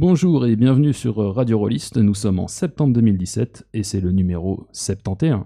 Bonjour et bienvenue sur Radio Rollist. Nous sommes en septembre 2017 et c'est le numéro 71.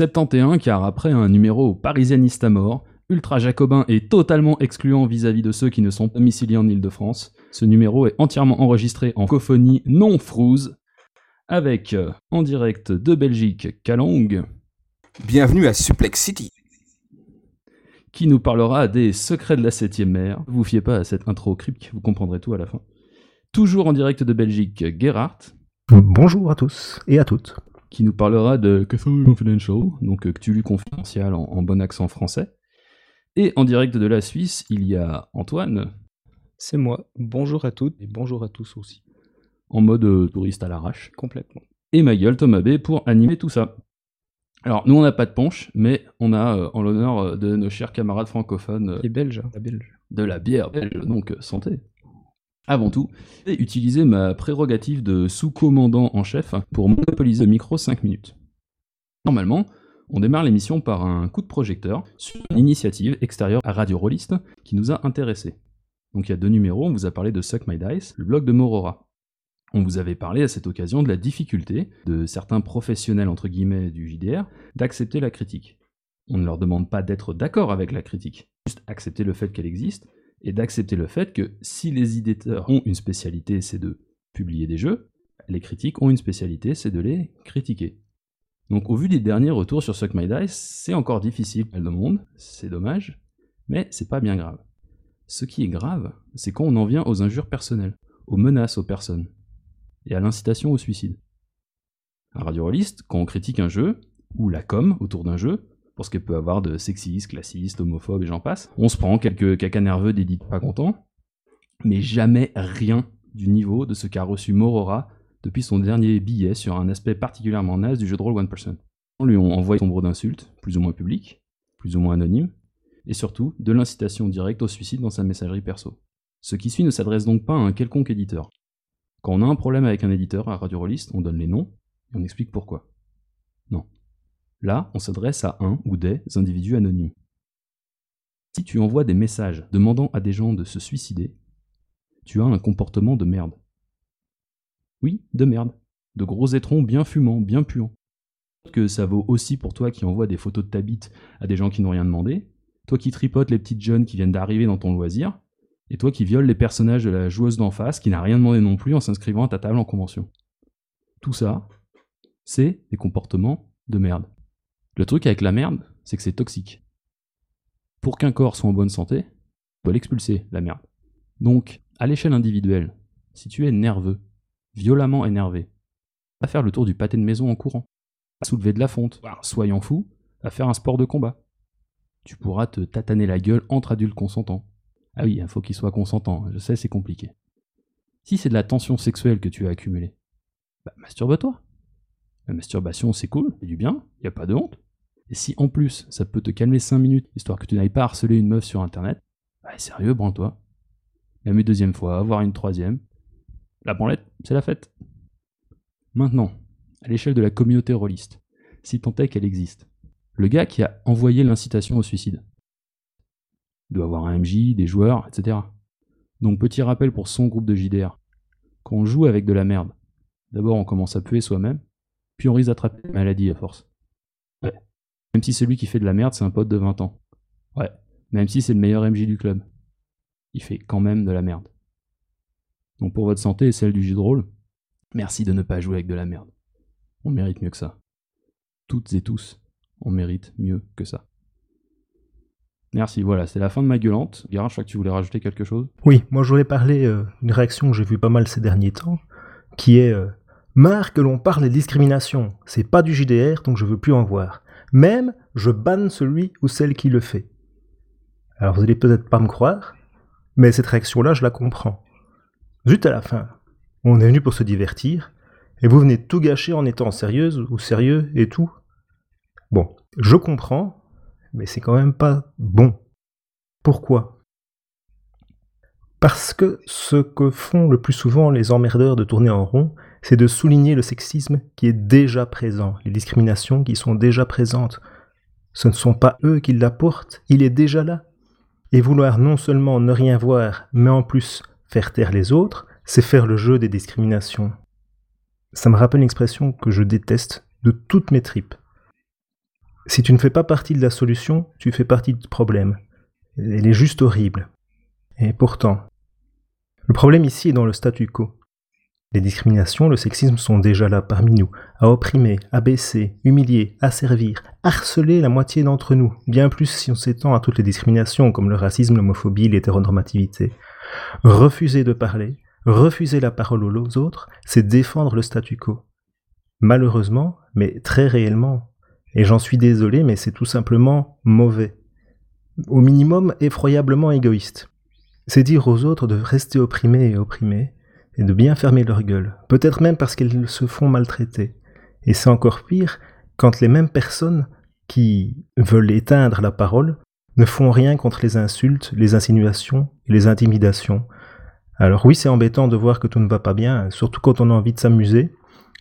71 car après un numéro parisianiste à mort, ultra jacobin et totalement excluant vis-à-vis de ceux qui ne sont domiciliés en Ile-de-France, ce numéro est entièrement enregistré en cophonie non frouse, avec euh, en direct de Belgique Kalong, Bienvenue à Suplex City. qui nous parlera des secrets de la 7ème mer. Vous fiez pas à cette intro cryptique, vous comprendrez tout à la fin. Toujours en direct de Belgique, Gerhardt, Bonjour à tous et à toutes. Qui nous parlera de Cthulhu Confidential, donc euh, Cthulhu Confidential en, en bon accent français. Et en direct de la Suisse, il y a Antoine, C'est moi. Bonjour à toutes et bonjour à tous aussi. en mode euh, touriste à l'arrache. Complètement. et ma gueule Thomas B pour animer tout ça. Alors nous on n'a pas de punch, mais on a euh, en l'honneur euh, de nos chers camarades francophones euh, Et belge, la belge. de la bière belge, donc euh, santé. Avant tout, j'ai utilisé ma prérogative de sous-commandant en chef pour monopoliser le micro 5 minutes. Normalement, on démarre l'émission par un coup de projecteur sur une initiative extérieure à Radio Rollist qui nous a intéressés. Donc il y a deux numéros, on vous a parlé de Suck My Dice, le blog de Morora. On vous avait parlé à cette occasion de la difficulté de certains professionnels entre guillemets du JDR d'accepter la critique. On ne leur demande pas d'être d'accord avec la critique, juste accepter le fait qu'elle existe et d'accepter le fait que si les éditeurs ont une spécialité, c'est de publier des jeux, les critiques ont une spécialité, c'est de les critiquer. Donc au vu des derniers retours sur Suck My Dice, c'est encore difficile pour le monde, c'est dommage, mais c'est pas bien grave. Ce qui est grave, c'est quand on en vient aux injures personnelles, aux menaces aux personnes, et à l'incitation au suicide. À Radio Rollist, quand on critique un jeu, ou la com autour d'un jeu, pour ce qu'elle peut avoir de sexiste, classiste, homophobe et j'en passe, on se prend quelques caca nerveux d'édite pas contents, mais jamais rien du niveau de ce qu'a reçu Morora depuis son dernier billet sur un aspect particulièrement naze du jeu de rôle One Person. On lui envoyé nombre d'insultes, plus ou moins publiques, plus ou moins anonymes, et surtout de l'incitation directe au suicide dans sa messagerie perso. Ce qui suit ne s'adresse donc pas à un quelconque éditeur. Quand on a un problème avec un éditeur à Radio Rollist, on donne les noms et on explique pourquoi. Non. Là, on s'adresse à un ou des individus anonymes. Si tu envoies des messages demandant à des gens de se suicider, tu as un comportement de merde. Oui, de merde. De gros étrons bien fumants, bien puants. Que ça vaut aussi pour toi qui envoie des photos de ta bite à des gens qui n'ont rien demandé, toi qui tripotes les petites jeunes qui viennent d'arriver dans ton loisir, et toi qui violes les personnages de la joueuse d'en face qui n'a rien demandé non plus en s'inscrivant à ta table en convention. Tout ça, c'est des comportements de merde. Le truc avec la merde, c'est que c'est toxique. Pour qu'un corps soit en bonne santé, on doit l'expulser, la merde. Donc, à l'échelle individuelle, si tu es nerveux, violemment énervé, à faire le tour du pâté de maison en courant, à soulever de la fonte, soyant fou, à faire un sport de combat. Tu pourras te tataner la gueule entre adultes consentants. Ah oui, il faut qu'ils soient consentants, je sais, c'est compliqué. Si c'est de la tension sexuelle que tu as accumulée, bah masturbe-toi. La masturbation, c'est cool, c'est du bien, y a pas de honte. Et si en plus, ça peut te calmer 5 minutes, histoire que tu n'ailles pas harceler une meuf sur internet, bah sérieux, branle-toi. Même une deuxième fois, voire une troisième. La branlette, c'est la fête. Maintenant, à l'échelle de la communauté rôliste, si tant est qu'elle existe, le gars qui a envoyé l'incitation au suicide doit avoir un MJ, des joueurs, etc. Donc petit rappel pour son groupe de JDR. Quand on joue avec de la merde, d'abord on commence à puer soi-même, puis on risque d'attraper la maladie à force. Même si celui qui fait de la merde, c'est un pote de 20 ans. Ouais. Même si c'est le meilleur MJ du club. Il fait quand même de la merde. Donc pour votre santé et celle du jeu de rôle, merci de ne pas jouer avec de la merde. On mérite mieux que ça. Toutes et tous, on mérite mieux que ça. Merci, voilà, c'est la fin de ma gueulante. Gara, je crois que tu voulais rajouter quelque chose? Oui, moi je voulais parler euh, d'une réaction que j'ai vue pas mal ces derniers temps, qui est euh, Marre que l'on parle des discriminations. C'est pas du JDR, donc je veux plus en voir. Même, je banne celui ou celle qui le fait. Alors vous allez peut-être pas me croire, mais cette réaction-là, je la comprends. Zut à la fin. On est venu pour se divertir, et vous venez tout gâcher en étant sérieuse ou sérieux et tout. Bon, je comprends, mais c'est quand même pas bon. Pourquoi? Parce que ce que font le plus souvent les emmerdeurs de tourner en rond, c'est de souligner le sexisme qui est déjà présent, les discriminations qui sont déjà présentes. Ce ne sont pas eux qui l'apportent, il est déjà là. Et vouloir non seulement ne rien voir, mais en plus faire taire les autres, c'est faire le jeu des discriminations. Ça me rappelle une expression que je déteste de toutes mes tripes. Si tu ne fais pas partie de la solution, tu fais partie du problème. Elle est juste horrible. Et pourtant, le problème ici est dans le statu quo. Les discriminations, le sexisme sont déjà là parmi nous, à opprimer, abaisser, humilier, asservir, harceler la moitié d'entre nous, bien plus si on s'étend à toutes les discriminations comme le racisme, l'homophobie, l'hétéronormativité. Refuser de parler, refuser la parole aux autres, c'est défendre le statu quo. Malheureusement, mais très réellement, et j'en suis désolé, mais c'est tout simplement mauvais. Au minimum, effroyablement égoïste. C'est dire aux autres de rester opprimés et opprimés, et de bien fermer leur gueule, peut-être même parce qu'elles se font maltraiter. Et c'est encore pire quand les mêmes personnes qui veulent éteindre la parole ne font rien contre les insultes, les insinuations et les intimidations. Alors oui, c'est embêtant de voir que tout ne va pas bien, surtout quand on a envie de s'amuser,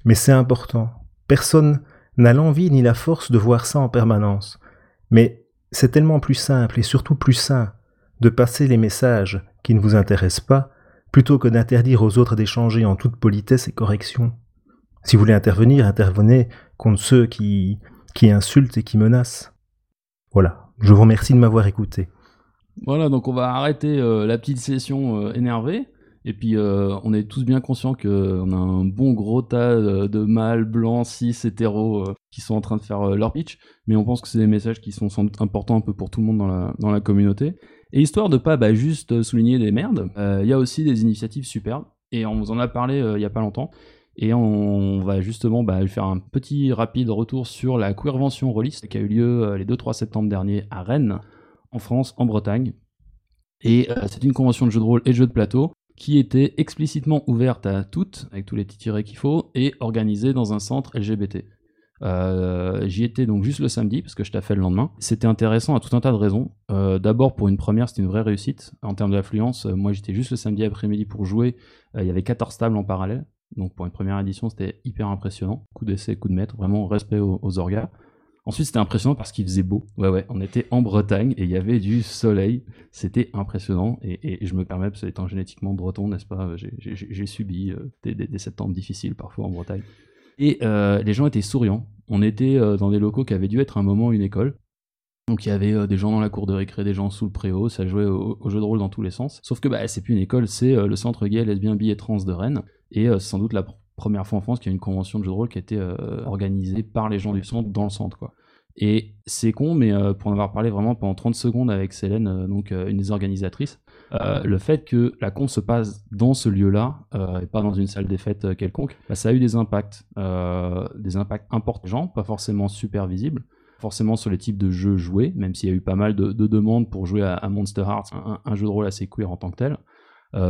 mais c'est important. Personne n'a l'envie ni la force de voir ça en permanence. Mais c'est tellement plus simple et surtout plus sain de passer les messages qui ne vous intéressent pas plutôt que d'interdire aux autres d'échanger en toute politesse et correction. Si vous voulez intervenir, intervenez contre ceux qui, qui insultent et qui menacent. Voilà, je vous remercie de m'avoir écouté. Voilà, donc on va arrêter euh, la petite session euh, énervée. Et puis euh, on est tous bien conscients qu'on a un bon gros tas de mâles blancs, cis, hétéros qui sont en train de faire leur pitch. Mais on pense que c'est des messages qui sont importants un peu pour tout le monde dans la, dans la communauté. Et histoire de pas bah, juste souligner des merdes, il euh, y a aussi des initiatives superbes. Et on vous en a parlé euh, il y a pas longtemps. Et on va justement bah, faire un petit rapide retour sur la Queervention Release qui a eu lieu euh, les 2-3 septembre dernier à Rennes, en France, en Bretagne. Et c'est une convention de jeux de rôle et de jeux de plateau qui était explicitement ouverte à toutes, avec tous les petits tirets qu'il faut, et organisée dans un centre LGBT. Euh, j'y étais donc juste le samedi parce que je t'ai fait le lendemain. C'était intéressant à tout un tas de raisons. Euh, d'abord pour une première, c'était une vraie réussite en termes d'affluence. Euh, moi j'étais juste le samedi après-midi pour jouer. Il y avait 14 tables en parallèle. Donc pour une première édition, c'était hyper impressionnant. Coup d'essai, coup de maître, vraiment respect aux, orgas. Ensuite, c'était impressionnant parce qu'il faisait beau. Ouais, ouais, on était en Bretagne et il y avait du soleil. C'était impressionnant. Et, je me permets, parce étant génétiquement breton, n'est-ce pas, j'ai subi des, des, des septembre difficiles parfois en Bretagne. Et euh, les gens étaient souriants. On était euh, dans des locaux qui avaient dû être un moment une école. Donc il y avait euh, des gens dans la cour de récré, des gens sous le préau, ça jouait au, jeu de rôle dans tous les sens. Sauf que bah, c'est plus une école, c'est le centre gay, lesbien, bi et trans de Rennes. Et c'est sans doute la première fois en France qu'il y a une convention de jeu de rôle qui a été organisée par les gens du centre dans le centre. quoi. Et c'est con, mais pour en avoir parlé vraiment pendant 30 secondes avec Célène, donc une des organisatrices, euh, le fait que la con se passe dans ce lieu-là euh, et pas dans une salle des fêtes euh, quelconque, bah, ça a eu des impacts, des impacts importants, pas forcément super visibles, forcément sur les types de jeux joués, même s'il y a eu pas mal de, demandes pour jouer à, Monster Hearts, un, jeu de rôle assez queer en tant que tel.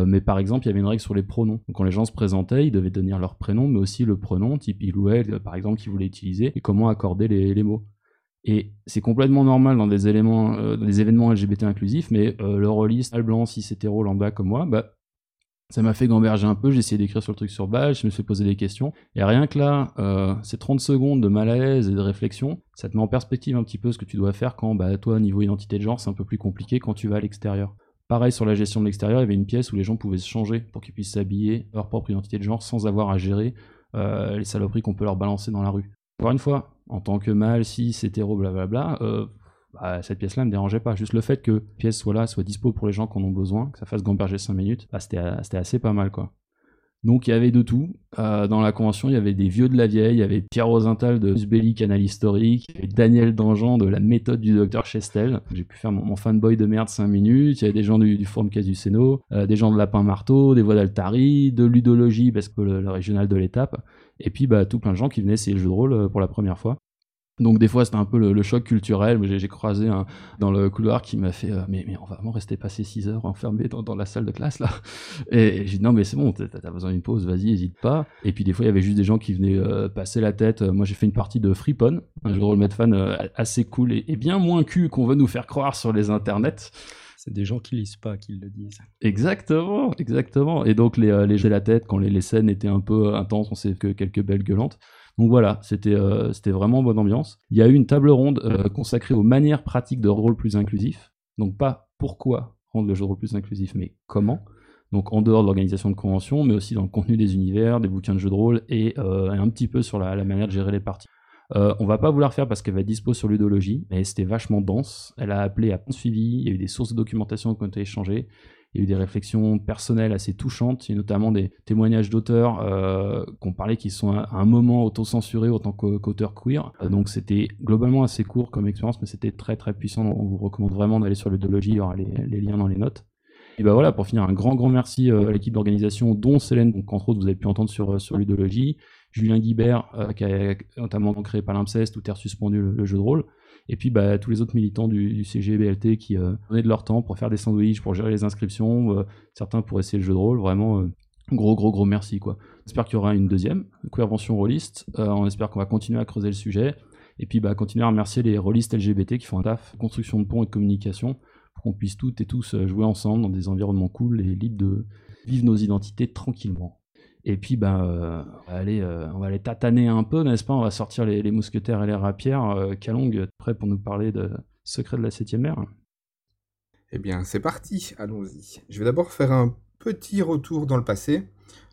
mais par exemple, il y avait une règle sur les pronoms. Donc, quand les gens se présentaient, ils devaient donner leur prénom, mais aussi le pronom, type il ou elle, par exemple, qu'ils voulaient utiliser, et comment accorder les mots. Et c'est complètement normal dans des euh, événements LGBT inclusifs, mais euh, le rôliste, blanc, cis hétéro, lambda comme moi, bah, ça m'a fait gamberger un peu, j'ai essayé d'écrire sur le truc sur base, je me suis posé des questions. Et rien que là, euh, ces 30 secondes de malaise et de réflexion, ça te met en perspective un petit peu ce que tu dois faire quand, bah, toi, niveau identité de genre, c'est un peu plus compliqué quand tu vas à l'extérieur. Pareil sur la gestion de l'extérieur, il y avait une pièce où les gens pouvaient se changer pour qu'ils puissent s'habiller leur propre identité de genre sans avoir à gérer les saloperies qu'on peut leur balancer dans la rue. Encore une fois, en tant que mâle, cis, hétéro, blablabla, euh, bah, cette pièce-là me dérangeait pas. Juste le fait que la pièce soit là, soit dispo pour les gens qui en ont besoin, que ça fasse gamberger 5 minutes, bah, c'était assez pas mal quoi. Donc il y avait de tout. Euh, dans la convention, il y avait des vieux de la vieille, il y avait Pierre Rosenthal de Usbelli Canal Historique, avait Daniel Dangean de la méthode du docteur Chestel. J'ai pu faire mon, fanboy de merde 5 minutes. Il y avait des gens du, du Forum Casuceno, euh, des gens de Lapin Marteau, des voix d'Altari, de ludologie parce que le régional de l'étape. Et puis bah, tout plein de gens qui venaient essayer le jeu de rôle euh, pour la première fois. Donc des fois c'était un peu le, choc culturel. J'ai croisé un dans le couloir qui m'a fait euh, mais, mais on va vraiment rester passer 6 heures enfermé dans, la salle de classe là. Et, j'ai dit non mais c'est bon, t'as as besoin d'une pause, vas-y, hésite pas. Et puis des fois il y avait juste des gens qui venaient euh, passer la tête. Moi j'ai fait une partie de Freepon, un jeu de rôle fan assez cool et, bien moins cul qu'on veut nous faire croire sur les internets. C'est des gens qui lisent pas qui le disent. Exactement, exactement. Et donc les, les jeux de la tête quand les, les scènes étaient un peu intenses, on sait que quelques belles gueulantes. Donc voilà, c'était euh, c'était vraiment bonne ambiance. Il y a eu une table ronde euh, consacrée aux manières pratiques de rôle plus inclusif. Donc pas pourquoi rendre le jeu de rôle plus inclusif, mais comment. Donc en dehors de l'organisation de conventions, mais aussi dans le contenu des univers, des bouquins de jeux de rôle et euh, un petit peu sur la, manière de gérer les parties. Euh, on va pas vouloir faire parce qu'elle va être dispo sur Ludologie, mais c'était vachement dense. Elle a appelé à suivi, il y a eu des sources de documentation qui ont été échangées. Il y a eu des réflexions personnelles assez touchantes, et notamment des témoignages d'auteurs euh, qu'on parlait qui sont à un moment auto-censurés autant qu'auteurs queer. Euh, donc c'était globalement assez court comme expérience, mais c'était très très puissant. On vous recommande vraiment d'aller sur Ludologie, il y aura les, liens dans les notes. Et ben voilà, pour finir, un grand grand merci euh, à l'équipe d'organisation, dont Célène, donc entre autres vous avez pu entendre sur, sur Ludologie, Julien Guibert, qui a notamment créé Palimpseste ou Terre suspendue, le jeu de rôle, et puis bah, tous les autres militants du, CGBLT qui euh, donnaient de leur temps pour faire des sandwichs, pour gérer les inscriptions, euh, certains pour essayer le jeu de rôle, vraiment euh, gros gros gros merci quoi. J'espère qu'il y aura une deuxième, Queervention Rolliste, on espère qu'on va continuer à creuser le sujet, et puis bah, continuer à remercier les rôlistes LGBT qui font un taf, construction de ponts et de communication, pour qu'on puisse toutes et tous jouer ensemble dans des environnements cool et libres de vivre nos identités tranquillement. Et puis, ben, euh, on, va aller, euh, on va aller tataner un peu, n'est-ce pas? On va sortir les, mousquetaires et les rapières. Euh, Kalong, prêt pour nous parler de Secret de la Septième Mer Eh bien, c'est parti, allons-y. Je vais d'abord faire un petit retour dans le passé.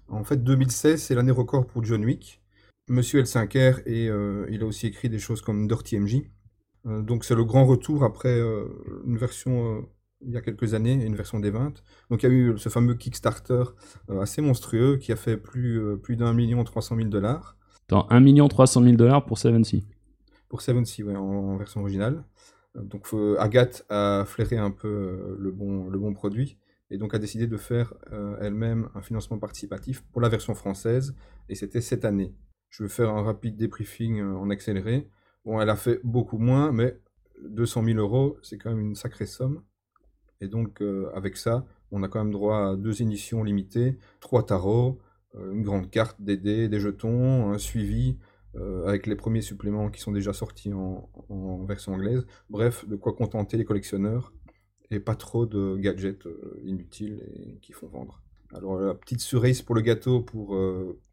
En fait, 2016, c'est l'année record pour John Wick. Monsieur L5R, et il a aussi écrit des choses comme Dirty MJ. donc, c'est le grand retour après une version il y a quelques années, une version des 20. Donc il y a eu ce fameux Kickstarter euh, assez monstrueux qui a fait plus, euh, plus d'un million trois cent mille dollars. Dans un million trois cent mille dollars pour Seven Sea. Pour Seven Sea, ouais, en, version originale. Euh, donc Agathe a flairé un peu le, bon, le bon produit et donc a décidé de faire elle-même un financement participatif pour la version française et c'était cette année. Je vais faire un rapide débriefing en accéléré. Bon, elle a fait beaucoup moins, mais 200 000 euros, c'est quand même une sacrée somme. Et donc, euh, avec ça, on a quand même droit à deux éditions limitées, trois tarots, euh, une grande carte, des dés, des jetons, un suivi euh, avec les premiers suppléments qui sont déjà sortis en, version anglaise. Bref, de quoi contenter les collectionneurs et pas trop de gadgets inutiles qui font vendre. Alors, la petite cerise pour le gâteau pour,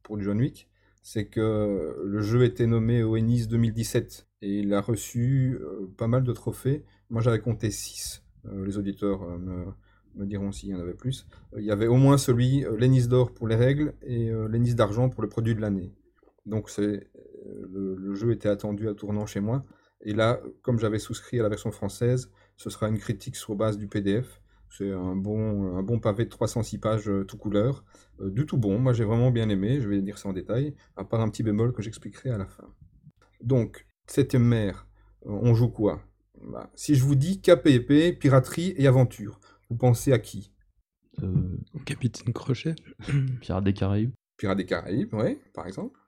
pour John Wick, c'est que le jeu était nommé au Ennis 2017 et il a reçu pas mal de trophées. Moi, j'avais compté 6 euh, les auditeurs euh, me, diront s'il y en avait plus. Euh, il y avait au moins celui, l'Ennis d'or pour les règles et l'Ennis d'argent pour le produit de l'année. Donc c'est le, jeu était attendu à tournant chez moi. Et là, comme j'avais souscrit à la version française, ce sera une critique sur base du PDF. C'est un bon, pavé de 306 pages tout couleur. du tout bon, moi j'ai vraiment bien aimé, je vais dire ça en détail, à part un petit bémol que j'expliquerai à la fin. Donc, septième mer, on joue quoi? Bah, si je vous dis KPP, piraterie et aventure, vous pensez à qui? Euh, Capitaine Crochet Pirates des Caraïbes Pirates des Caraïbes, oui, par exemple.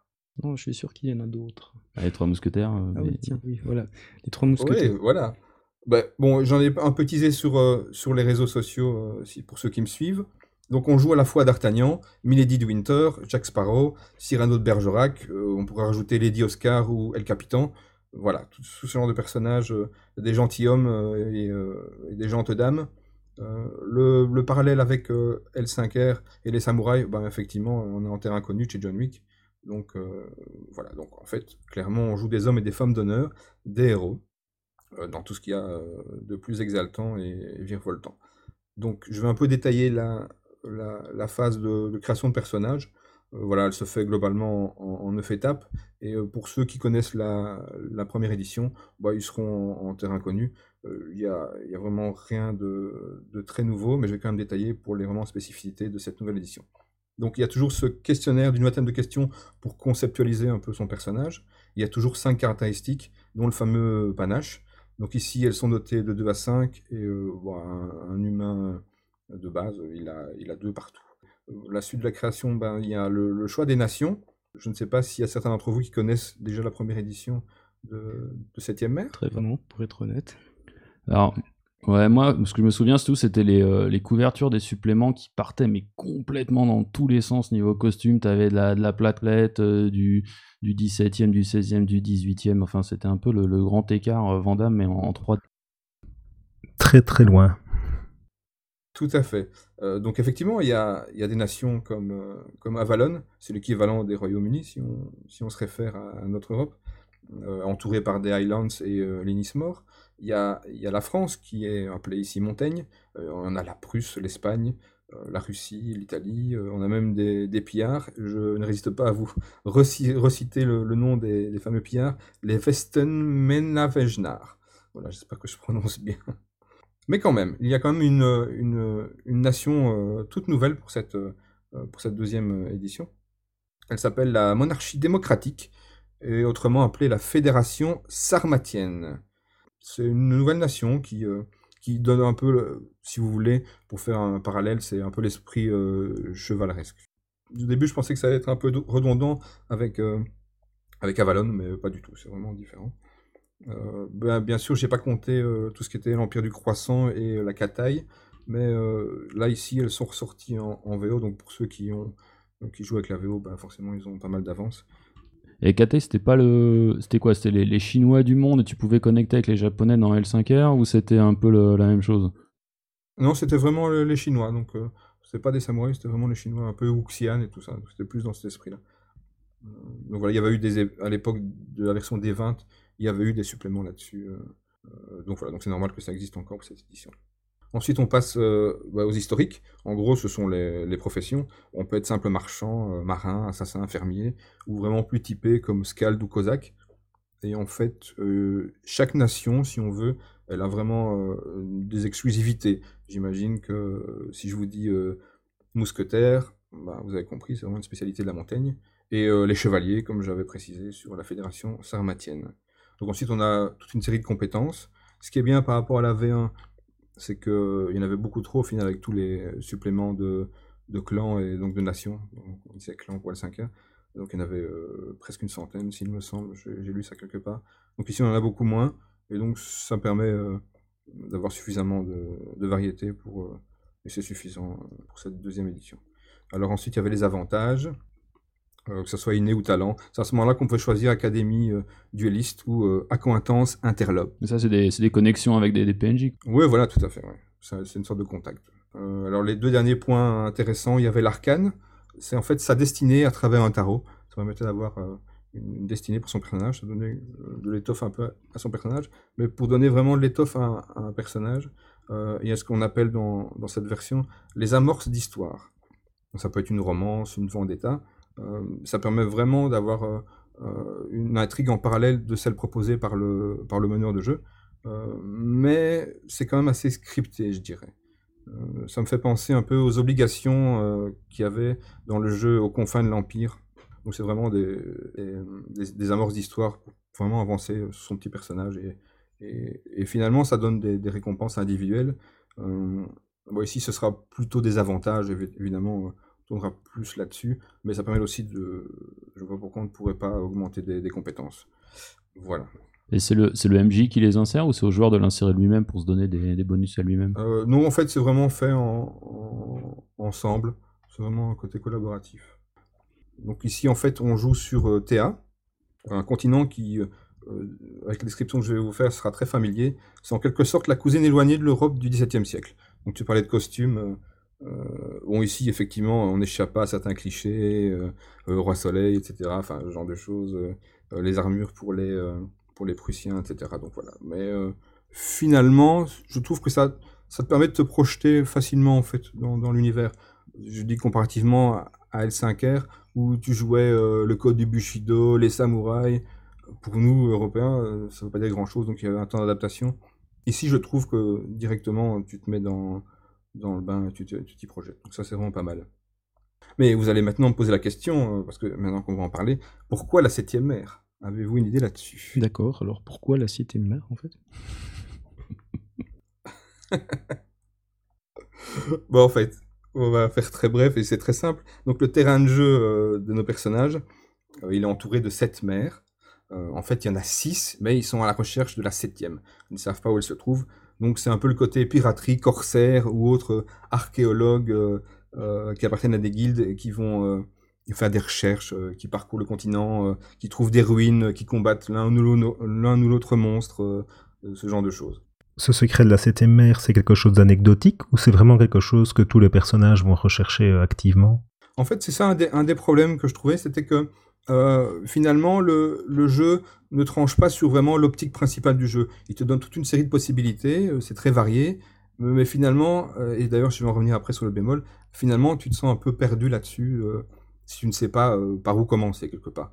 Non, je suis sûr qu'il y en a d'autres. Ah, les Trois Mousquetaires. Euh, ah oui, tiens, oui, voilà. Les Trois Mousquetaires. Oui, voilà. Bah, bon, j'en ai un peu teasé sur, euh, sur les réseaux sociaux, pour ceux qui me suivent. Donc on joue à la fois D'Artagnan, Milady de Winter, Jack Sparrow, Cyrano de Bergerac, on pourrait rajouter Lady Oscar ou El Capitan voilà, tout, ce genre de personnages, euh, des gentilshommes euh, et, euh, et, des gentes dames. Le, parallèle avec L5R et les samouraïs, ben, effectivement, on est en terrain connu chez John Wick. Donc voilà, donc en fait, clairement, on joue des hommes et des femmes d'honneur, des héros, dans tout ce qu'il y a de plus exaltant et, virevoltant. Donc je vais un peu détailler la, la, phase de, création de personnages. Euh, voilà, elle se fait globalement en, neuf étapes. Et euh, pour ceux qui connaissent la, première édition, bah, ils seront en, terrain connu. Euh, il n'y a, vraiment rien de, très nouveau, mais je vais quand même détailler pour les vraiment spécificités de cette nouvelle édition. Donc il y a toujours ce questionnaire d'une vingtaine de questions pour conceptualiser un peu son personnage. Il y a toujours cinq caractéristiques, dont le fameux panache. Donc ici, elles sont notées de 2 à 5, et un, humain de base, il a, il a deux partout. La suite de la création, ben, il y a le, choix des nations. Je ne sais pas s'il y a certains d'entre vous qui connaissent déjà la première édition de, de 7e mer. Très vraiment, pour être honnête. Alors, Ouais, moi, ce que je me souviens, surtout, c'était les, euh, les, couvertures des suppléments qui partaient, mais complètement dans tous les sens niveau costume. T'avais de la, de la platelette, euh, du, du 17e, du 16e, du 18e. Enfin, c'était un peu le, le grand écart euh, Vandame, mais en, 3 Très, très loin. Tout à fait. Donc, effectivement, il y a, y a, des nations comme, comme Avalon, c'est l'équivalent des Royaumes-Unis, si on, si on se réfère à, notre Europe, entouré par des Highlands et les Nismore. Il y a, la France qui est appelée ici Montaigne, euh, on a la Prusse, l'Espagne, euh, la Russie, l'Italie, euh, on a même des, pillards. Je ne résiste pas à vous reciter le, nom des, fameux pillards, les Westenmenavejnar. Voilà, j'espère que je prononce bien. Mais quand même, il y a quand même une, nation toute nouvelle pour cette, pour cette deuxième édition. Elle s'appelle la monarchie démocratique, et autrement appelée la fédération sarmatienne. C'est une nouvelle nation qui, euh, qui donne un peu, si vous voulez, pour faire un parallèle, c'est un peu l'esprit euh, chevaleresque. Au début, je pensais que ça allait être un peu redondant avec, euh, avec Avalon, mais pas du tout, c'est vraiment différent. Ben, bien sûr, j'ai pas compté tout ce qui était l'Empire du Croissant et la Cataille, mais là, ici, elles sont ressorties en, VO, donc pour ceux qui, ont, qui jouent avec la VO, ben, forcément, ils ont pas mal d'avance. Et KT, c'était pas le. C'était quoi? C'était les, Chinois du monde et tu pouvais connecter avec les Japonais dans L5R ou c'était un peu la même chose? Non, c'était vraiment les Chinois. Donc, euh, c'était pas des samouraïs, c'était vraiment les Chinois, un peu Wuxian et tout ça. C'était plus dans cet esprit-là. Euh, donc voilà, il y avait eu des. À l'époque de la version D20, il y avait eu des suppléments là-dessus. Euh, donc voilà, donc c'est normal que ça existe encore pour cette édition. Ensuite, on passe euh, bah, aux historiques. En gros, ce sont les, professions. On peut être simple marchand, euh, marin, assassin, fermier, ou vraiment plus typé comme Skald ou Cosaque. Et en fait, euh, chaque nation, si on veut, elle a vraiment des exclusivités. J'imagine que si je vous dis mousquetaire, bah, vous avez compris, c'est vraiment une spécialité de la montagne. Et les chevaliers, comme j'avais précisé sur la fédération sarmatienne. Donc ensuite, on a toute une série de compétences. Ce qui est bien par rapport à la V1, c'est qu'il y en avait beaucoup trop au final avec tous les suppléments de, clans et donc de nations. On disait clan pour le 5 Donc il y en avait euh, presque une centaine, s'il me semble, j'ai lu ça quelque part. Donc ici on en a beaucoup moins, et donc ça permet euh, d'avoir suffisamment de, variété pour, euh, et c'est suffisant pour cette deuxième édition. Alors ensuite il y avait les avantages. Euh, que ce soit inné ou talent. C'est à ce moment-là qu'on peut choisir académie euh, dueliste ou euh, accointance interlope. Mais ça, c'est des, des, connexions avec des, des PNJ. Oui, voilà, tout à fait. C'est une sorte de contact. alors, les deux derniers points intéressants, il y avait l'arcane. C'est en fait sa destinée à travers un tarot. Ça permettait d'avoir une destinée pour son personnage. Ça donnait de l'étoffe un peu à son personnage. Mais pour donner vraiment de l'étoffe à, un personnage, il y a ce qu'on appelle dans, dans cette version les amorces d'histoire. Ça peut être une romance, une vendetta. Euh, ça permet vraiment d'avoir euh, euh, une intrigue en parallèle de celle proposée par le, par le meneur de jeu. mais c'est quand même assez scripté, je dirais. ça me fait penser un peu aux obligations qu'il y avait dans le jeu aux confins de l'Empire. Donc c'est vraiment des, des, amorces d'histoire pour vraiment avancer son petit personnage. Et, finalement, ça donne des, récompenses individuelles. ici, ce sera plutôt des avantages, évidemment tournera plus là-dessus, mais ça permet aussi de... Je vois pourquoi on ne pourrait pas augmenter des, compétences. Voilà. Et c'est le, le MJ qui les insère ou c'est au joueur de l'insérer lui-même pour se donner des, bonus à lui-même? Euh, Non, en fait, c'est vraiment fait en, ensemble. C'est vraiment un côté collaboratif. Donc ici, en fait, on joue sur euh, Théa, un continent qui, euh, avec la description que je vais vous faire, sera très familier. C'est en quelque sorte la cousine éloignée de l'Europe du XVIIe siècle. Donc tu parlais de costumes. Euh, bon, ici, effectivement, on n'échappe pas à certains clichés, euh, euh, roi soleil, etc. Enfin, ce genre de choses. les armures pour les, pour les Prussiens, etc. Donc voilà. Mais finalement, je trouve que ça, ça te permet de te projeter facilement, en fait, dans, dans l'univers. Je dis comparativement à L5R, où tu jouais le code du Bushido, les samouraïs. Pour nous, Européens, ça ne veut pas dire grand-chose, donc il y avait un temps d'adaptation. Ici, je trouve que directement, tu te mets dans dans le bain, tu t'y projettes. Donc ça, c'est vraiment pas mal. Mais vous allez maintenant me poser la question, euh, parce que maintenant qu'on va en parler, pourquoi la septième mer? Avez-vous une idée là-dessus? D'accord, alors pourquoi la septième mer en fait? Bon, en fait, on va faire très bref et c'est très simple. Donc, le terrain de jeu euh, de nos personnages, euh, il est entouré de sept mers. En fait, il y en a six, mais ils sont à la recherche de la septième. Ils ne savent pas où elle se trouve. Donc, c'est un peu le côté piraterie, corsaire ou autres archéologues qui appartiennent à des guildes et qui vont faire des recherches, qui parcourent le continent, qui trouvent des ruines, qui combattent l'un ou l'autre monstre, ce genre de choses. Ce secret de la septième mer, c'est quelque chose d'anecdotique ou c'est vraiment quelque chose que tous les personnages vont rechercher euh, activement? En fait, c'est ça un des, problèmes que je trouvais, c'était que euh, finalement, le, jeu ne tranche pas sur vraiment l'optique principale du jeu. Il te donne toute une série de possibilités, euh, c'est très varié, mais finalement, et d'ailleurs je vais en revenir après sur le bémol, finalement tu te sens un peu perdu là-dessus si tu ne sais pas par où commencer quelque part.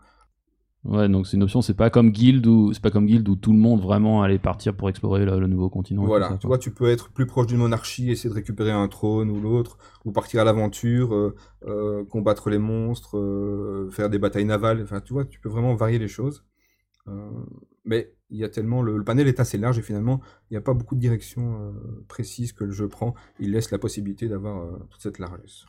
Ouais, donc c'est une option, c'est pas comme Guild où c'est pas comme Guild où tout le monde vraiment allait partir pour explorer le, nouveau continent. Voilà, tu vois, tu peux être plus proche d'une monarchie, essayer de récupérer un trône ou l'autre, ou partir à l'aventure, euh, euh, combattre les monstres, euh, faire des batailles navales. Enfin, tu vois, tu peux vraiment varier les choses. mais il y a tellement le, panel est assez large et finalement il n'y a pas beaucoup de directions précises que le jeu prend. Il laisse la possibilité d'avoir toute cette largesse.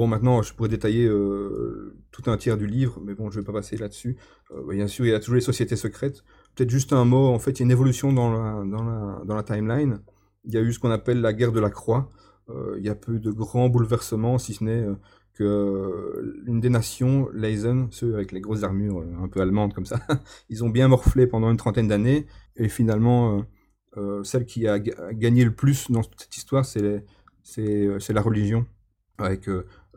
Bon, maintenant, je pourrais détailler euh, tout un tiers du livre, mais bon, je ne vais pas passer là-dessus. Euh, bien sûr, il y a toujours les sociétés secrètes. Peut-être juste un mot, en fait, il y a une évolution dans la, timeline. Il y a eu ce qu'on appelle la guerre de la croix. Euh, il y a peu de grands bouleversements, si ce n'est que une des nations, l'Eisen, ceux avec les grosses armures un peu allemandes comme ça, ils ont bien morflé pendant une trentaine d'années. Et finalement, celle qui a gagné le plus dans cette histoire, c'est la religion avec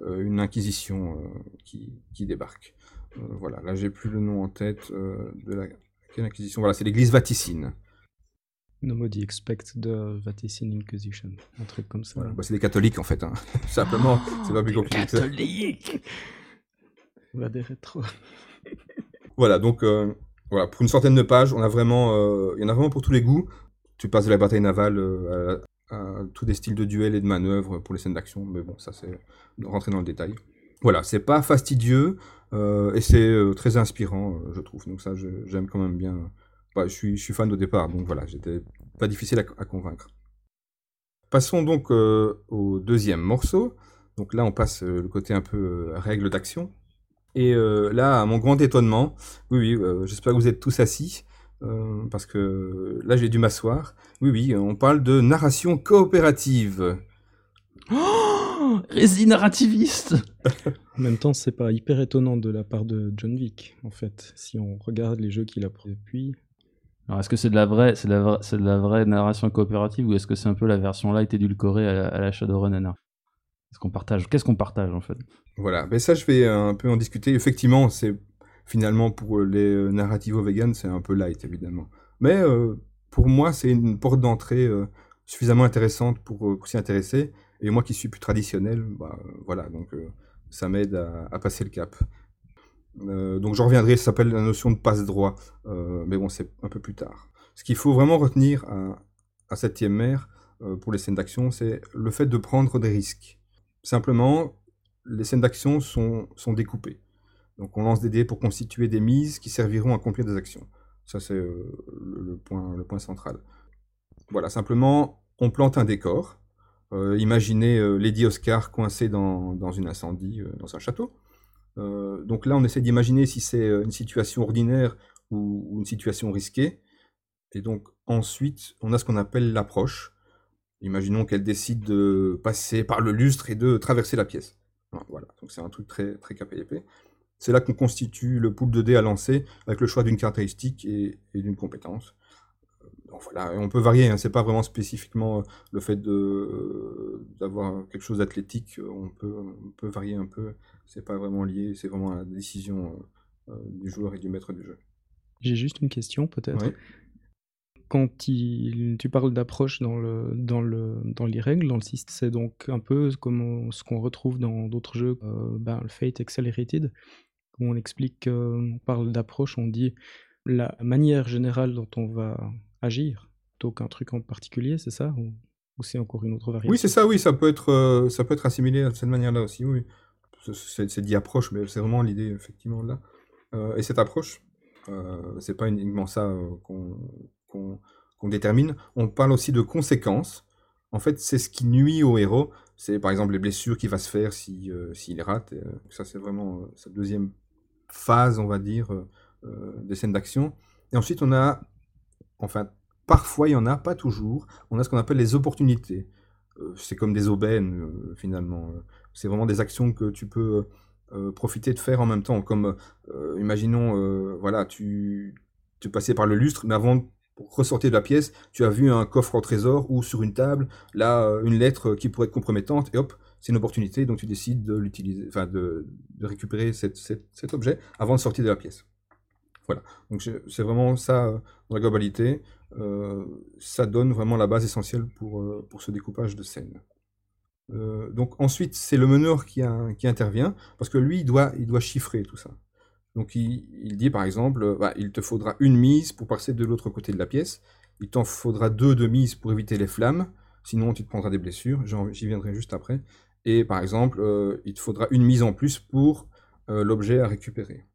une inquisition euh, qui, qui, débarque. Euh, voilà, là j'ai plus le nom en tête de la quelle inquisition. Voilà, c'est l'église Vaticine. Nobody expect the Vaticine Inquisition, un truc comme ça. Bah, c'est des catholiques en fait, hein. simplement, c'est pas plus compliqué. Catholiques Va des rétro. voilà, donc voilà, pour une centaine de pages, on a vraiment, il y en a vraiment pour tous les goûts. Tu passes de la bataille navale tous des styles de duel et de manœuvre pour les scènes d'action, mais bon, ça c'est rentrer dans le détail. Voilà, c'est pas fastidieux euh, et c'est euh, très inspirant, euh, je trouve. Donc ça, j'aime quand même bien. Bah, je, suis, je suis fan au départ, donc voilà, j'étais pas difficile à, convaincre. Passons donc au deuxième morceau. Donc là, on passe le côté un peu règle d'action. Et là, à mon grand étonnement, oui, oui, j'espère que vous êtes tous assis. Euh, parce que là j'ai dû m'asseoir. Oui, oui, on parle de narration coopérative. Oh Rési narrativiste En même temps, c'est pas hyper étonnant de la part de John Wick, en fait, si on regarde les jeux qu'il a produits. Alors, est-ce que c'est de la vraie, c'est de, la c'est de la vraie narration coopérative ou est-ce que c'est un peu la version light édulcorée à la, à la Shadowrun Est-ce qu'on partage Qu'est-ce qu'on partage en fait? Voilà, mais ça je vais un peu en discuter. Effectivement, c'est finalement, pour les euh, narrativo vegan, c'est un peu light, évidemment. Mais euh, pour moi, c'est une porte d'entrée euh, suffisamment intéressante pour, s'y intéresser. Et moi qui suis plus traditionnel, bah, voilà, donc ça m'aide à, passer le cap. donc j'en reviendrai, ça s'appelle la notion de passe-droit, mais bon, c'est un peu plus tard. Ce qu'il faut vraiment retenir à, à septième mer pour les scènes d'action, c'est le fait de prendre des risques. Simplement, les scènes d'action sont découpées. Donc on lance des dés pour constituer des mises qui serviront à accomplir des actions. Ça c'est euh, le, point, central. Voilà, simplement on plante un décor. Euh, imaginez euh, Lady Oscar coincée dans, dans une incendie dans un château. donc là on essaie d'imaginer si c'est une situation ordinaire ou, une situation risquée. Et donc ensuite on a ce qu'on appelle l'approche. Imaginons qu'elle décide de passer par le lustre et de traverser la pièce. Voilà, donc c'est un truc très, très KPIP. C'est là qu'on constitue le pool de dés à lancer avec le choix d'une caractéristique et, d'une compétence. Donc voilà, on peut varier, hein, c'est pas vraiment spécifiquement euh, le fait d'avoir quelque chose d'athlétique, on peut, peut varier un peu, c'est pas vraiment lié, c'est vraiment la décision euh, du joueur et du maître du jeu. J'ai juste une question peut-être. Quand tu parles d'approche dans, le, dans, le, dans les règles, dans le système, c'est donc un peu comme ce qu'on retrouve dans d'autres jeux, euh, ben, le Fate Accelerated, où on explique, on parle d'approche, on dit la manière générale dont on va agir, plutôt qu'un truc en particulier, c'est ça ou, c'est encore une autre variante? Oui, c'est ça, oui, ça peut être, euh, assimilé de cette manière-là aussi, oui. c'est dit approche, mais c'est vraiment l'idée, effectivement, là. et cette approche, c'est pas uniquement ça qu'on détermine, on parle aussi de conséquences. En fait, c'est ce qui nuit au héros. C'est par exemple les blessures qu'il va se faire s'il si, rate. ça, c'est vraiment sa deuxième phase, on va dire, des scènes d'action. Et ensuite, on a, enfin, parfois, il y en a, pas toujours, on a ce qu'on appelle les opportunités. Euh, c'est comme des aubaines, euh, finalement. C'est vraiment des actions que tu peux euh, profiter de faire en même temps. Comme, imaginons, voilà, tu, tu passais par le lustre, mais avant de ressortir de la pièce, tu as vu un coffre au trésor ou sur une table, là, une lettre qui pourrait être compromettante, et hop, c'est une opportunité, donc tu décides de l'utiliser, enfin, de, récupérer cet objet avant de sortir de la pièce. Voilà, donc c'est vraiment ça euh, dans la globalité. Euh, ça donne vraiment la base essentielle pour, euh, pour ce découpage de scène. donc ensuite, c'est le meneur qui, qui, intervient, parce que lui, il doit, il doit chiffrer tout ça. Donc il, dit par exemple, bah, il te faudra une mise pour passer de l'autre côté de la pièce, il t'en faudra deux de mise pour éviter les flammes, sinon tu te prendras des blessures, j'y viendrai juste après. Et par exemple, il te faudra une mise en plus pour l'objet à récupérer.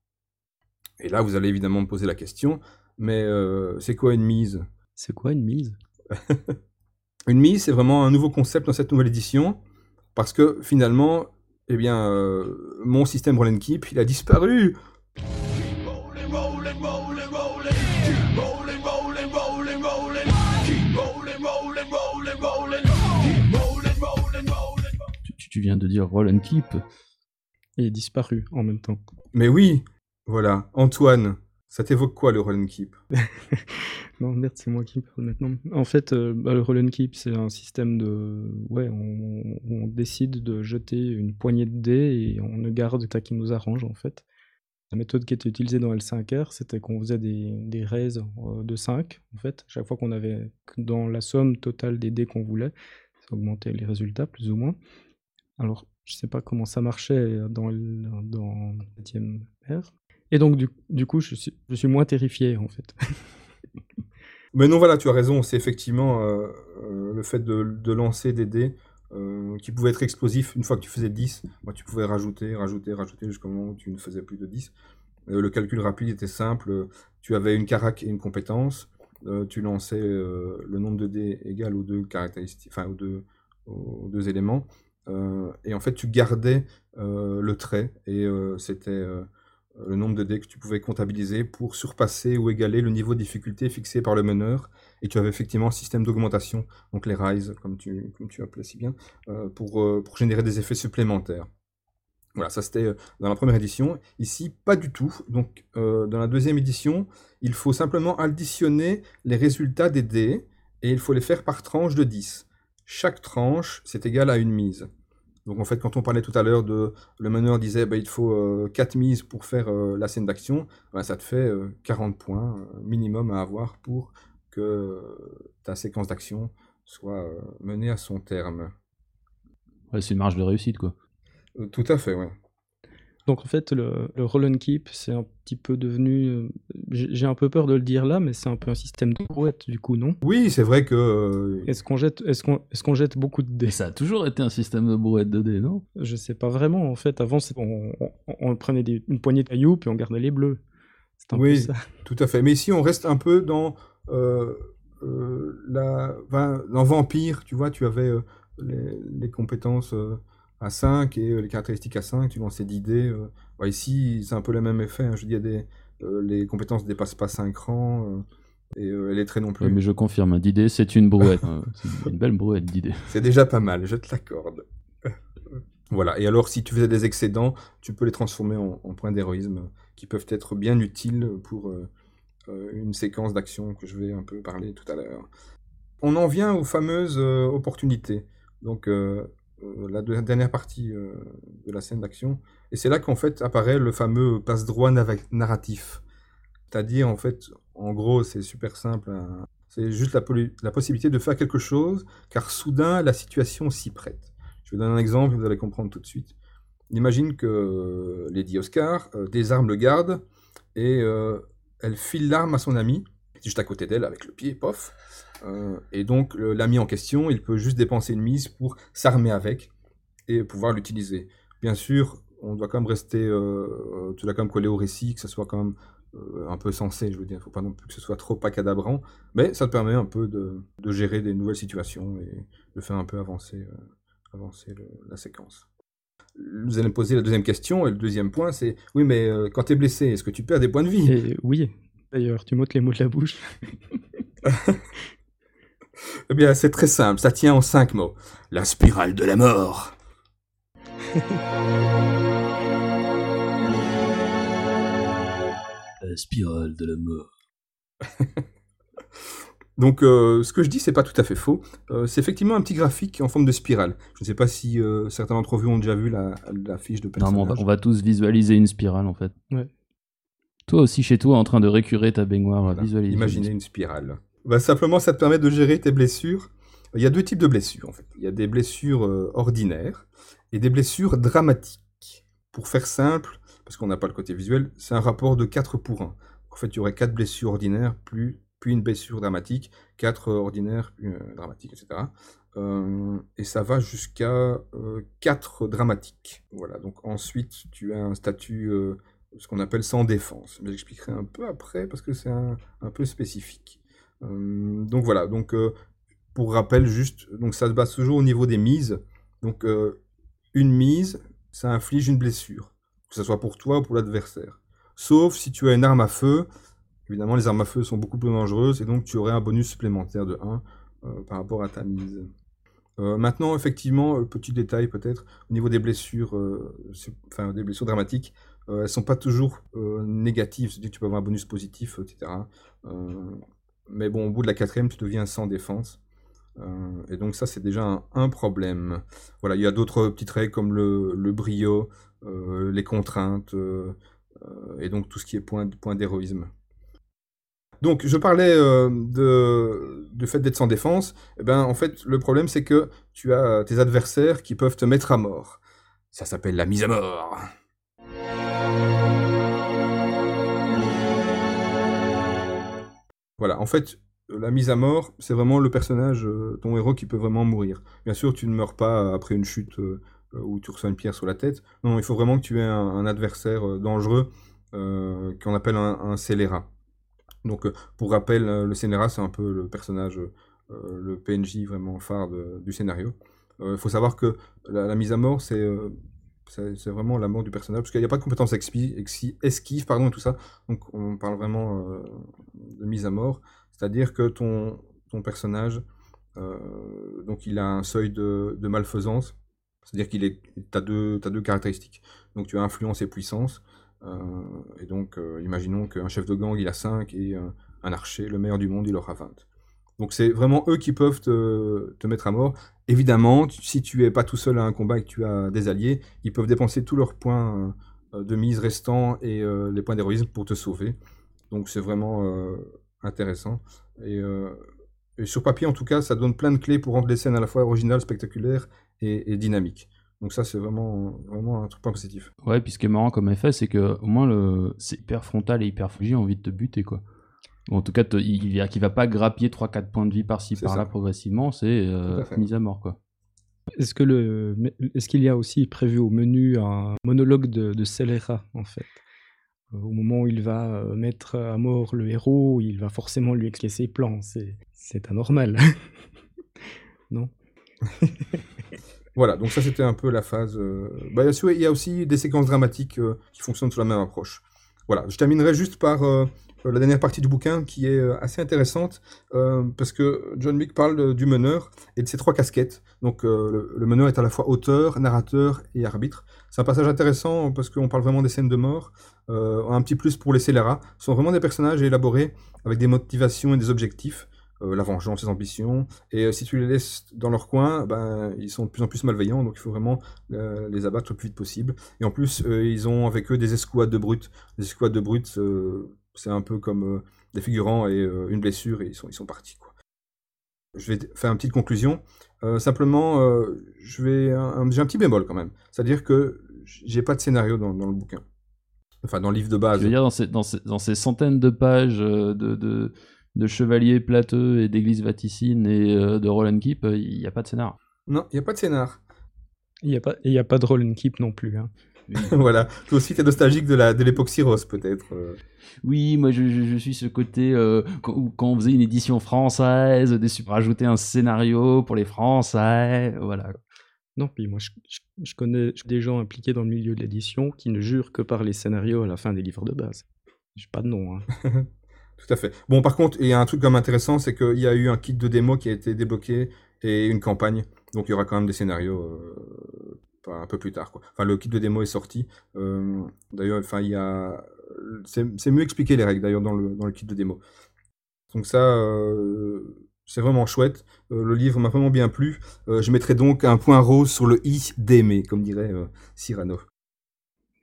Et là, vous allez évidemment me poser la question, mais euh, c'est quoi une mise? C'est quoi une mise? Une mise, c'est vraiment un nouveau concept dans cette nouvelle édition, parce que finalement, eh bien, euh, mon système Roll Keep, il a disparu. Tu, viens de dire Roll and Keep. Et disparu en même temps. Mais oui, voilà. Antoine, ça t'évoque quoi le roll and keep? Non, merde, c'est moi qui parle maintenant. En fait, euh, bah, le roll and keep, c'est un système de. Ouais, on, décide de jeter une poignée de dés et on ne garde ça qui nous arrange, en fait. La méthode qui était utilisée dans L5R, c'était qu'on faisait des, des raises euh, de 5, en fait. Chaque fois qu'on avait, dans la somme totale des dés qu'on voulait, ça augmentait les résultats, plus ou moins. Alors, je sais pas comment ça marchait dans, dans 7 R, et donc, du, coup, je suis, je suis moins terrifié, en fait. Mais non, voilà, tu as raison. C'est effectivement euh, euh, le fait de, lancer des dés euh, qui pouvaient être explosifs. Une fois que tu faisais 10, bah, tu pouvais rajouter, rajouter, rajouter jusqu'au moment où tu ne faisais plus de 10. le calcul rapide était simple. Tu avais une carac et une compétence. tu lançais le nombre de dés égal aux deux caractéristiques, enfin aux deux éléments. et en fait, tu gardais le trait et c'était le nombre de dés que tu pouvais comptabiliser pour surpasser ou égaler le niveau de difficulté fixé par le meneur. Et tu avais effectivement un système d'augmentation, donc les rise, comme tu, comme tu appelais si bien, euh, pour, euh, pour générer des effets supplémentaires. Voilà, ça c'était euh, dans la première édition. Ici, pas du tout. Donc, dans la deuxième édition, il faut simplement additionner les résultats des dés et il faut les faire par tranche de 10. Chaque tranche, c'est égal à une mise. Donc en fait, quand on parlait tout à l'heure de le meneur disait bah, il faut 4 euh, mises pour faire euh, la scène d'action, bah, ça te fait 40 euh, points minimum à avoir pour que ta séquence d'action soit menée à son terme. Ouais, c'est une marge de réussite quoi. tout à fait, ouais. Donc en fait, le, roll and keep, c'est un petit peu devenu. Euh, j'ai un peu peur de le dire là, mais c'est un peu un système de brouette du coup, non? Oui, c'est vrai que. Euh, est-ce qu'on jette, est-ce qu'on, est-ce qu'on jette beaucoup de dés? Ça a toujours été un système de brouette de dés, non? Je sais pas vraiment. En fait, avant, on, on, prenait une poignée de cailloux puis on gardait les bleus. C'est un oui, peu ça. tout à fait. Mais ici, on reste un peu dans euh, la, dans Vampire. Tu vois, tu avais les, les, compétences à 5 et euh, les caractéristiques à 5, tu lances 10 dés. Euh. ici, c'est un peu le même effet. Hein. Je dis, des, euh, les compétences ne dépassent pas 5 rangs et les traits non plus. mais je confirme, 10 dés, c'est une brouette. Hein. c'est une belle brouette, 10 dés. C'est déjà pas mal, je te l'accorde. voilà, et alors si tu faisais des excédents, tu peux les transformer en, points d'héroïsme qui peuvent être bien utiles pour une séquence d'action que je vais un peu parler tout à l'heure. On en vient aux fameuses opportunités. Donc, euh, la dernière partie euh, de la scène d'action. Et c'est là qu'en fait apparaît le fameux passe-droit narratif. C'est-à-dire, en fait, en gros, c'est super simple. Hein. C'est juste la, possibilité de faire quelque chose, car soudain, la situation s'y prête. Je vais donner un exemple, vous allez comprendre tout de suite. Imagine que euh, Lady Oscar désarme le garde et elle file l'arme à son ami, juste à côté d'elle avec le pied, pof. Euh, et donc l'ami en question, il peut juste dépenser une mise pour s'armer avec et pouvoir l'utiliser. Bien sûr, on doit quand même rester, tu dois quand même coller au récit, que ce soit quand même un peu sensé, je veux dire, il faut pas non plus que ce soit trop acadabrant, mais ça te permet un peu de, gérer des nouvelles situations et de faire un peu avancer, avancer la séquence. Vous allez me poser la deuxième question, et le deuxième point, c'est oui, mais quand tu es blessé, est-ce que tu perds des points de vie? Oui, d'ailleurs, tu m'ôtes les mots de la bouche. eh bien, c'est très simple, ça tient en cinq mots. La spirale de la mort. la spirale de la mort. Donc, euh, ce que je dis, c'est pas tout à fait faux. Euh, c'est effectivement un petit graphique en forme de spirale. Je ne sais pas si euh, certains d'entre vous ont déjà vu la, fiche de personnage. Non, on va, tous visualiser une spirale, en fait. Toi aussi, chez toi, en train de récurer ta baignoire, visualiser. Imaginez une spirale. Bah, simplement, ça te permet de gérer tes blessures. Il y a deux types de blessures, en fait. Il y a des blessures ordinaires et des blessures dramatiques. Pour faire simple, parce qu'on n'a pas le côté visuel, c'est un rapport de 4 pour 1. En fait, il y aurait 4 blessures ordinaires, puis une blessure dramatique, 4 ordinaires, puis, euh, dramatiques, etc. Euh, et ça va jusqu'à 4 euh, dramatiques. Voilà, donc ensuite, tu as un statut, ce qu'on appelle sans défense. Mais j'expliquerai un peu après, parce que c'est un, peu spécifique. Donc voilà, donc pour rappel, juste, donc ça se base toujours au niveau des mises. Donc une mise, ça inflige une blessure, que ce soit pour toi ou pour l'adversaire. Sauf si tu as une arme à feu. Évidemment, les armes à feu sont beaucoup plus dangereuses et donc tu aurais un bonus supplémentaire de 1 euh, par rapport à ta mise. Maintenant, effectivement, petit détail peut-être, au niveau des blessures, enfin des blessures dramatiques, elles ne sont pas toujours négatives, c'est-à-dire que tu peux avoir un bonus positif, etc. mais bon, au bout de la quatrième, tu deviens sans défense. Euh, et donc ça, c'est déjà un, problème. Voilà, il y a d'autres petites règles comme le, brio, euh, les contraintes, euh, et donc tout ce qui est point, point d'héroïsme. Donc, je parlais de, du fait d'être sans défense. Eh ben, en fait, le problème, c'est que tu as tes adversaires qui peuvent te mettre à mort. Ça s'appelle la mise à mort. Voilà, en fait, la mise à mort, c'est vraiment le personnage, euh, ton héros, qui peut vraiment mourir. Bien sûr, tu ne meurs pas après une chute euh, euh, où tu reçois une pierre sur la tête. Non, il faut vraiment que tu aies un, adversaire dangereux qu'on appelle un, scélérat. Donc, pour rappel, le scélérat, c'est un peu le personnage, le PNJ vraiment phare du scénario. Il faut savoir que la, mise à mort, c'est c'est vraiment la mort du personnage, parce qu'il n'y a pas de compétence esquive, pardon, et tout ça. Donc on parle vraiment de mise à mort. C'est-à-dire que ton, ton personnage, euh, donc il a un seuil de, de malfaisance, c'est-à-dire qu'il est, as deux, as deux caractéristiques. Donc tu as influence et puissance, euh, et donc euh, imaginons qu'un chef de gang il a 5 et un archer, le meilleur du monde, il aura 20. Donc c'est vraiment eux qui peuvent te, te, mettre à mort. Évidemment, si tu es pas tout seul à un combat et que tu as des alliés, ils peuvent dépenser tous leurs points de mise restants et les points d'héroïsme pour te sauver. Donc c'est vraiment intéressant. Euh, et, sur papier, en tout cas, ça donne plein de clés pour rendre les scènes à la fois originales, spectaculaires et, dynamiques. Donc ça, c'est vraiment, vraiment un truc positif. Ouais, puis ce qui est marrant comme effet, c'est que au moins le... c'est hyper frontal et hyper j'ai envie de te buter, quoi. En tout cas, il, ne va pas grappiller 3-4 points de vie par-ci par-là progressivement, c'est euh, mise à mort, quoi. Est-ce que le, est-ce qu'il y a aussi prévu au menu un monologue de, de Scélérat, en fait? Euh, au moment où il va euh, mettre à mort le héros, il va forcément lui expliquer ses plans. C'est anormal. non? Voilà, donc ça c'était un peu la phase. Euh, bah, il y a aussi des séquences dramatiques qui fonctionnent sur la même approche. Voilà, je terminerai juste par la dernière partie du bouquin qui est assez intéressante parce que John Wick parle du meneur et de ses trois casquettes. Donc le, meneur est à la fois auteur, narrateur et arbitre. C'est un passage intéressant parce qu'on parle vraiment des scènes de mort. Euh, un petit plus pour les scélérats. Ce sont vraiment des personnages élaborés avec des motivations et des objectifs. Euh, la vengeance, les ambitions. Et euh, si tu les laisses dans leur coin, ben, ils sont de plus en plus malveillants, donc il faut vraiment les abattre le plus vite possible. Et en plus, ils ont avec eux des escouades de brutes. Les escouades de brutes, c'est un peu comme des figurants et une blessure, et ils sont, ils sont partis. Quoi. Je vais faire une petite conclusion. simplement, je vais j'ai un petit bémol quand même. C'est-à-dire que j'ai pas de scénario dans le bouquin. Enfin, dans le livre de base. Je veux dire, dans ces, dans ces, dans ces centaines de pages euh, de, de, de chevaliers plateux et d'églises vaticines et euh, de roll and keep, euh, il n'y a pas de scénar. Non, il n'y a pas de scénar. Il n'y a, pas, a pas de roll and keep non plus. Hein. voilà. Toi aussi, t'es nostalgique de la de l'époque Cyros, peut-être. euh. Oui, moi je, je- je suis ce côté euh, quand, où- quand on faisait une édition française, des rajouter un scénario pour les Français, voilà. Non, puis moi, je, je- je connais des gens impliqués dans le milieu de l'édition qui ne jurent que par les scénarios à la fin des livres de base. J'ai pas de nom. Hein. Tout à fait. Bon, par contre, il y a un truc quand même intéressant, c'est qu'il y a eu un kit de démo qui a été débloqué et une campagne. Donc il y aura quand même des scénarios euh, un peu plus tard. Enfin, le kit de démo est sorti. Euh, d'ailleurs, enfin, il y a, c'est mieux expliqué les règles d'ailleurs dans le dans le kit de démo. Donc ça, euh, c'est vraiment chouette. Euh, le livre m'a vraiment bien plu. Je mettrai donc un point rose sur le i d'aimer, comme dirait Cyrano.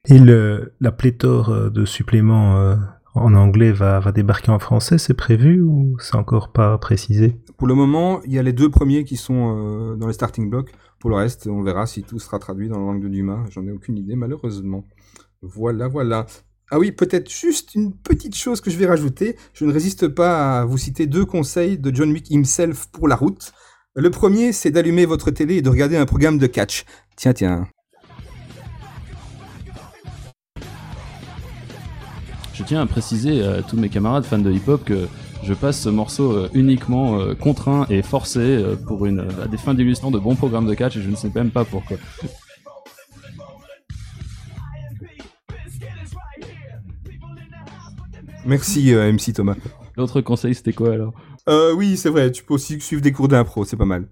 Et la pléthore de suppléments en anglais va, va débarquer en français, c'est prévu ou c'est encore pas précisé? Pour le moment, il y a les deux premiers qui sont euh, dans les starting blocks. Pour le reste, on verra si tout sera traduit dans la langue de Dumas. J'en ai aucune idée, malheureusement. Voilà, voilà. Ah oui, peut-être juste une petite chose que je vais rajouter. Je ne résiste pas à vous citer deux conseils de John Wick himself pour la route. Le premier, c'est d'allumer votre télé et de regarder un programme de catch. Tiens, tiens. Je tiens à préciser à tous mes camarades fans de hip-hop que je passe ce morceau euh, uniquement euh, contraint et forcé euh, pour une, à des fins d'illustration de bons programmes de catch et je ne sais même pas pourquoi. Merci, euh, MC Thomas. L'autre conseil c'était quoi alors? Euh, oui, c'est vrai, tu peux aussi suivre des cours d'impro, c'est pas mal.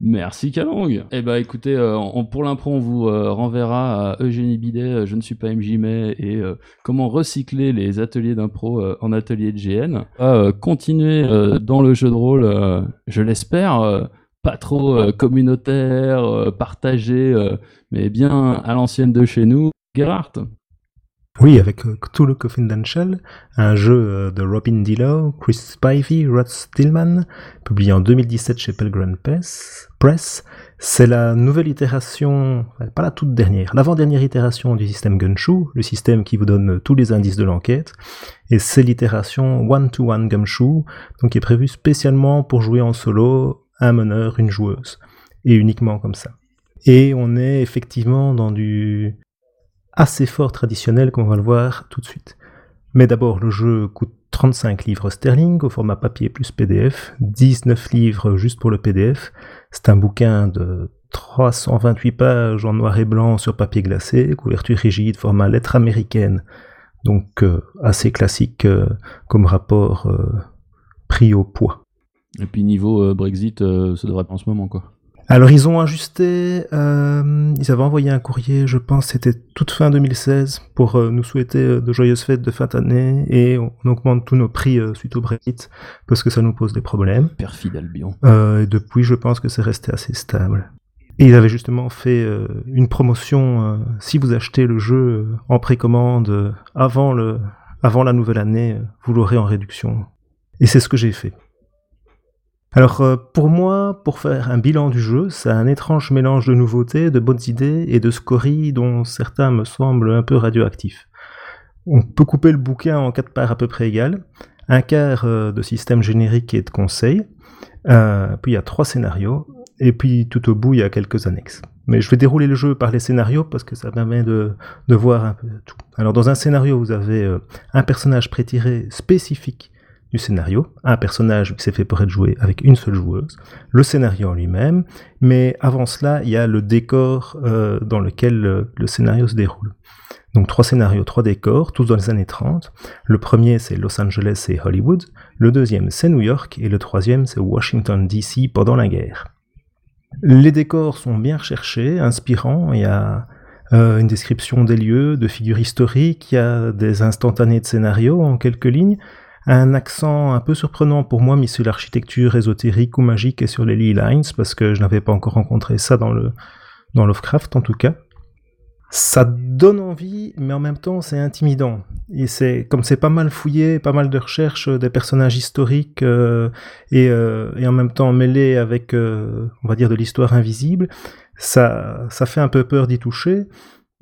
Merci Kalong. Eh ben écoutez, euh, pour l'impro, on vous euh, renverra à Eugénie Bidet, euh, Je ne suis pas MJ mais et comment recycler les ateliers d'impro en atelier de GN. Euh, continuer dans le jeu de rôle, je l'espère, pas trop communautaire, partagé, mais bien à l'ancienne de chez nous. Gerhardt. Oui, avec euh, Cthulhu Confidential, un jeu euh, de Robin Dillow, Chris Spivey, Rod Stillman, publié en 2017 chez Pelgrane Press. C'est la nouvelle itération, pas la toute dernière, l'avant-dernière itération du système Gunshoe, le système qui vous donne tous les indices de l'enquête. Et c'est l'itération one-to-one Gumshoe, donc qui est prévue spécialement pour jouer en solo, un meneur, une joueuse. Et uniquement comme ça. Et on est effectivement dans du assez fort traditionnel, comme on va le voir tout de suite. Mais d'abord, le jeu coûte 35 livres sterling au format papier plus PDF, 19 livres juste pour le PDF. C'est un bouquin de 328 pages en noir et blanc sur papier glacé, couverture rigide, format lettre américaine. Donc euh, assez classique euh, comme rapport euh, prix au poids. Et puis niveau Brexit, ça devrait être en ce moment quoi. Alors ils ont ajusté, euh, ils avaient envoyé un courrier, je pense c'était toute fin 2016, pour euh, nous souhaiter euh, de joyeuses fêtes de fin d'année, et on augmente tous nos prix euh, suite au Brexit, parce que ça nous pose des problèmes. Perfide Albion. Euh, et depuis, je pense que c'est resté assez stable. Et ils avaient justement fait une promotion, si vous achetez le jeu en précommande avant, le, avant la nouvelle année, vous l'aurez en réduction. Et c'est ce que j'ai fait. Alors euh, pour moi, pour faire un bilan du jeu, c'est un étrange mélange de nouveautés, de bonnes idées et de scories dont certains me semblent un peu radioactifs. On peut couper le bouquin en quatre parts à peu près égales, un quart euh, de système générique et de conseils, euh, puis il y a trois scénarios, et puis tout au bout il y a quelques annexes. Mais je vais dérouler le jeu par les scénarios parce que ça permet de, de voir un peu tout. Alors dans un scénario, vous avez un personnage prétiré spécifique du scénario, un personnage qui s'est fait pour être joué avec une seule joueuse, le scénario en lui-même, mais avant cela, il y a le décor euh, dans lequel le, le scénario se déroule. Donc trois scénarios, trois décors, tous dans les années 30. Le premier c'est Los Angeles et Hollywood, le deuxième c'est New York. Et le troisième c'est Washington DC pendant la guerre. Les décors sont bien recherchés, inspirants, il y a euh, une description des lieux, de figures historiques, il y a des instantanés de scénario en quelques lignes, un accent un peu surprenant pour moi mis sur l'architecture ésotérique ou magique et sur les Lee Lines, parce que je n'avais pas encore rencontré ça dans, le, dans Lovecraft en tout cas. Ça donne envie, mais en même temps c'est intimidant. Et c'est comme c'est pas mal fouillé, pas mal de recherches des personnages historiques euh, et, euh, et, en même temps mêlé avec, euh, on va dire, de l'histoire invisible, ça, ça fait un peu peur d'y toucher.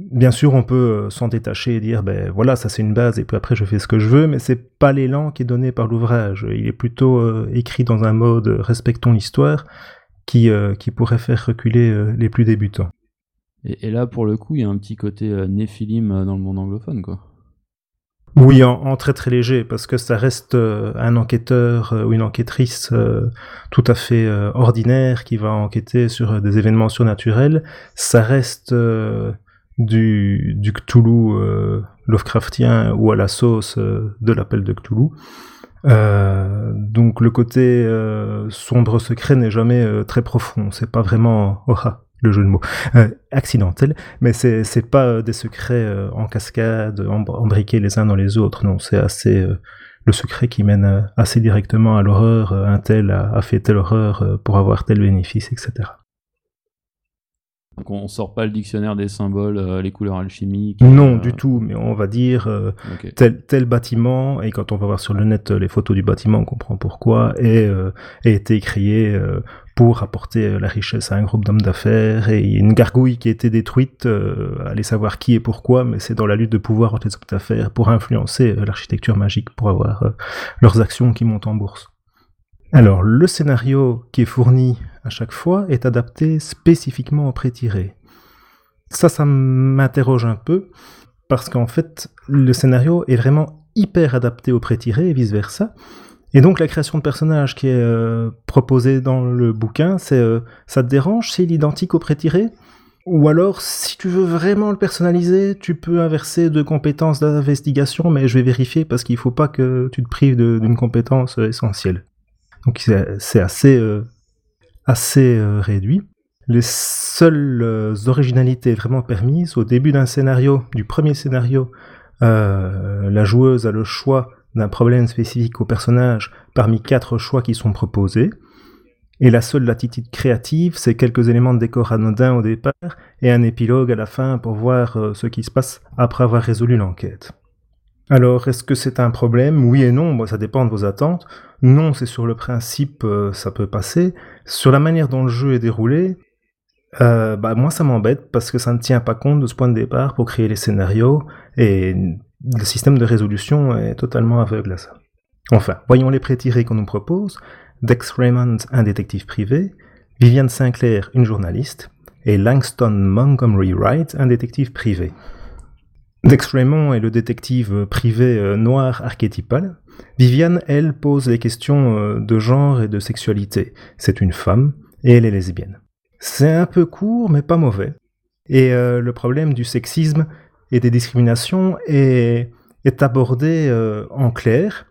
Bien sûr, on peut s'en détacher et dire, ben voilà, ça c'est une base, et puis après je fais ce que je veux, mais c'est pas l'élan qui est donné par l'ouvrage. Il est plutôt euh, écrit dans un mode respectons l'histoire, qui, euh, qui pourrait faire reculer euh, les plus débutants. Et, là, pour le coup, il y a un petit côté néphilim dans le monde anglophone, quoi. Oui, en, très très léger, parce que ça reste un enquêteur ou une enquêtrice tout à fait ordinaire qui va enquêter sur des événements surnaturels. Ça reste du, du Cthulhu Lovecraftien ou à la sauce de l'appel de Cthulhu. Euh, donc le côté euh, sombre secret n'est jamais euh, très profond. C'est pas vraiment oh, ah, le jeu de mots accidentel, mais c'est c'est pas des secrets en cascade, embriqués les uns dans les autres. Non, c'est assez le secret qui mène assez directement à l'horreur. un tel a, fait telle horreur pour avoir tel bénéfice, etc. Donc on sort pas le dictionnaire des symboles, euh, les couleurs alchimiques. Non, euh, du tout, mais on va dire euh, tel, tel bâtiment, et quand on va voir sur le net les photos du bâtiment, on comprend pourquoi, et a été créé pour apporter la richesse à un groupe d'hommes d'affaires, et une gargouille qui a été détruite, allez savoir qui et pourquoi, mais c'est dans la lutte de pouvoir entre les hommes d'affaires pour influencer l'architecture magique, pour avoir leurs actions qui montent en bourse. Alors, le scénario qui est fourni à chaque fois est adapté spécifiquement au pré-tiré. Ça, ça m'interroge un peu, parce qu'en fait, le scénario est vraiment hyper adapté au pré-tiré et vice-versa. Et donc la création de personnage qui est euh, proposée dans le bouquin, c'est euh, ça te dérange s'il est identique au pré-tiré? Ou alors, si tu veux vraiment le personnaliser, tu peux inverser de compétences d'investigation, mais je vais vérifier parce qu'il ne faut pas que tu te prives d'une compétence euh, essentielle. Donc c'est assez assez euh, réduit. Les seules euh, originalités vraiment permises, au début d'un scénario, du premier scénario, euh, la joueuse a le choix d'un problème spécifique au personnage parmi quatre choix qui sont proposés. Et la seule latitude créative, c'est quelques éléments de décor anodins au départ et un épilogue à la fin pour voir ce qui se passe après avoir résolu l'enquête. Alors, est-ce que c'est un problème? Oui et non, ça dépend de vos attentes. Non, c'est sur le principe, euh, ça peut passer. Sur la manière dont le jeu est déroulé, euh, bah, moi ça m'embête parce que ça ne tient pas compte de ce point de départ pour créer les scénarios et le système de résolution est totalement aveugle à ça. Enfin, voyons les pré-tirés qu'on nous propose. Dex Raymond, un détective privé, Viviane Sinclair, une journaliste, et Langston Montgomery Wright, un détective privé. Dex Raymond est le détective privé euh, noir archétypal. Viviane, elle, pose les questions euh, de genre et de sexualité. C'est une femme et elle est lesbienne. C'est un peu court, mais pas mauvais. Et euh, le problème du sexisme et des discriminations est, abordé en clair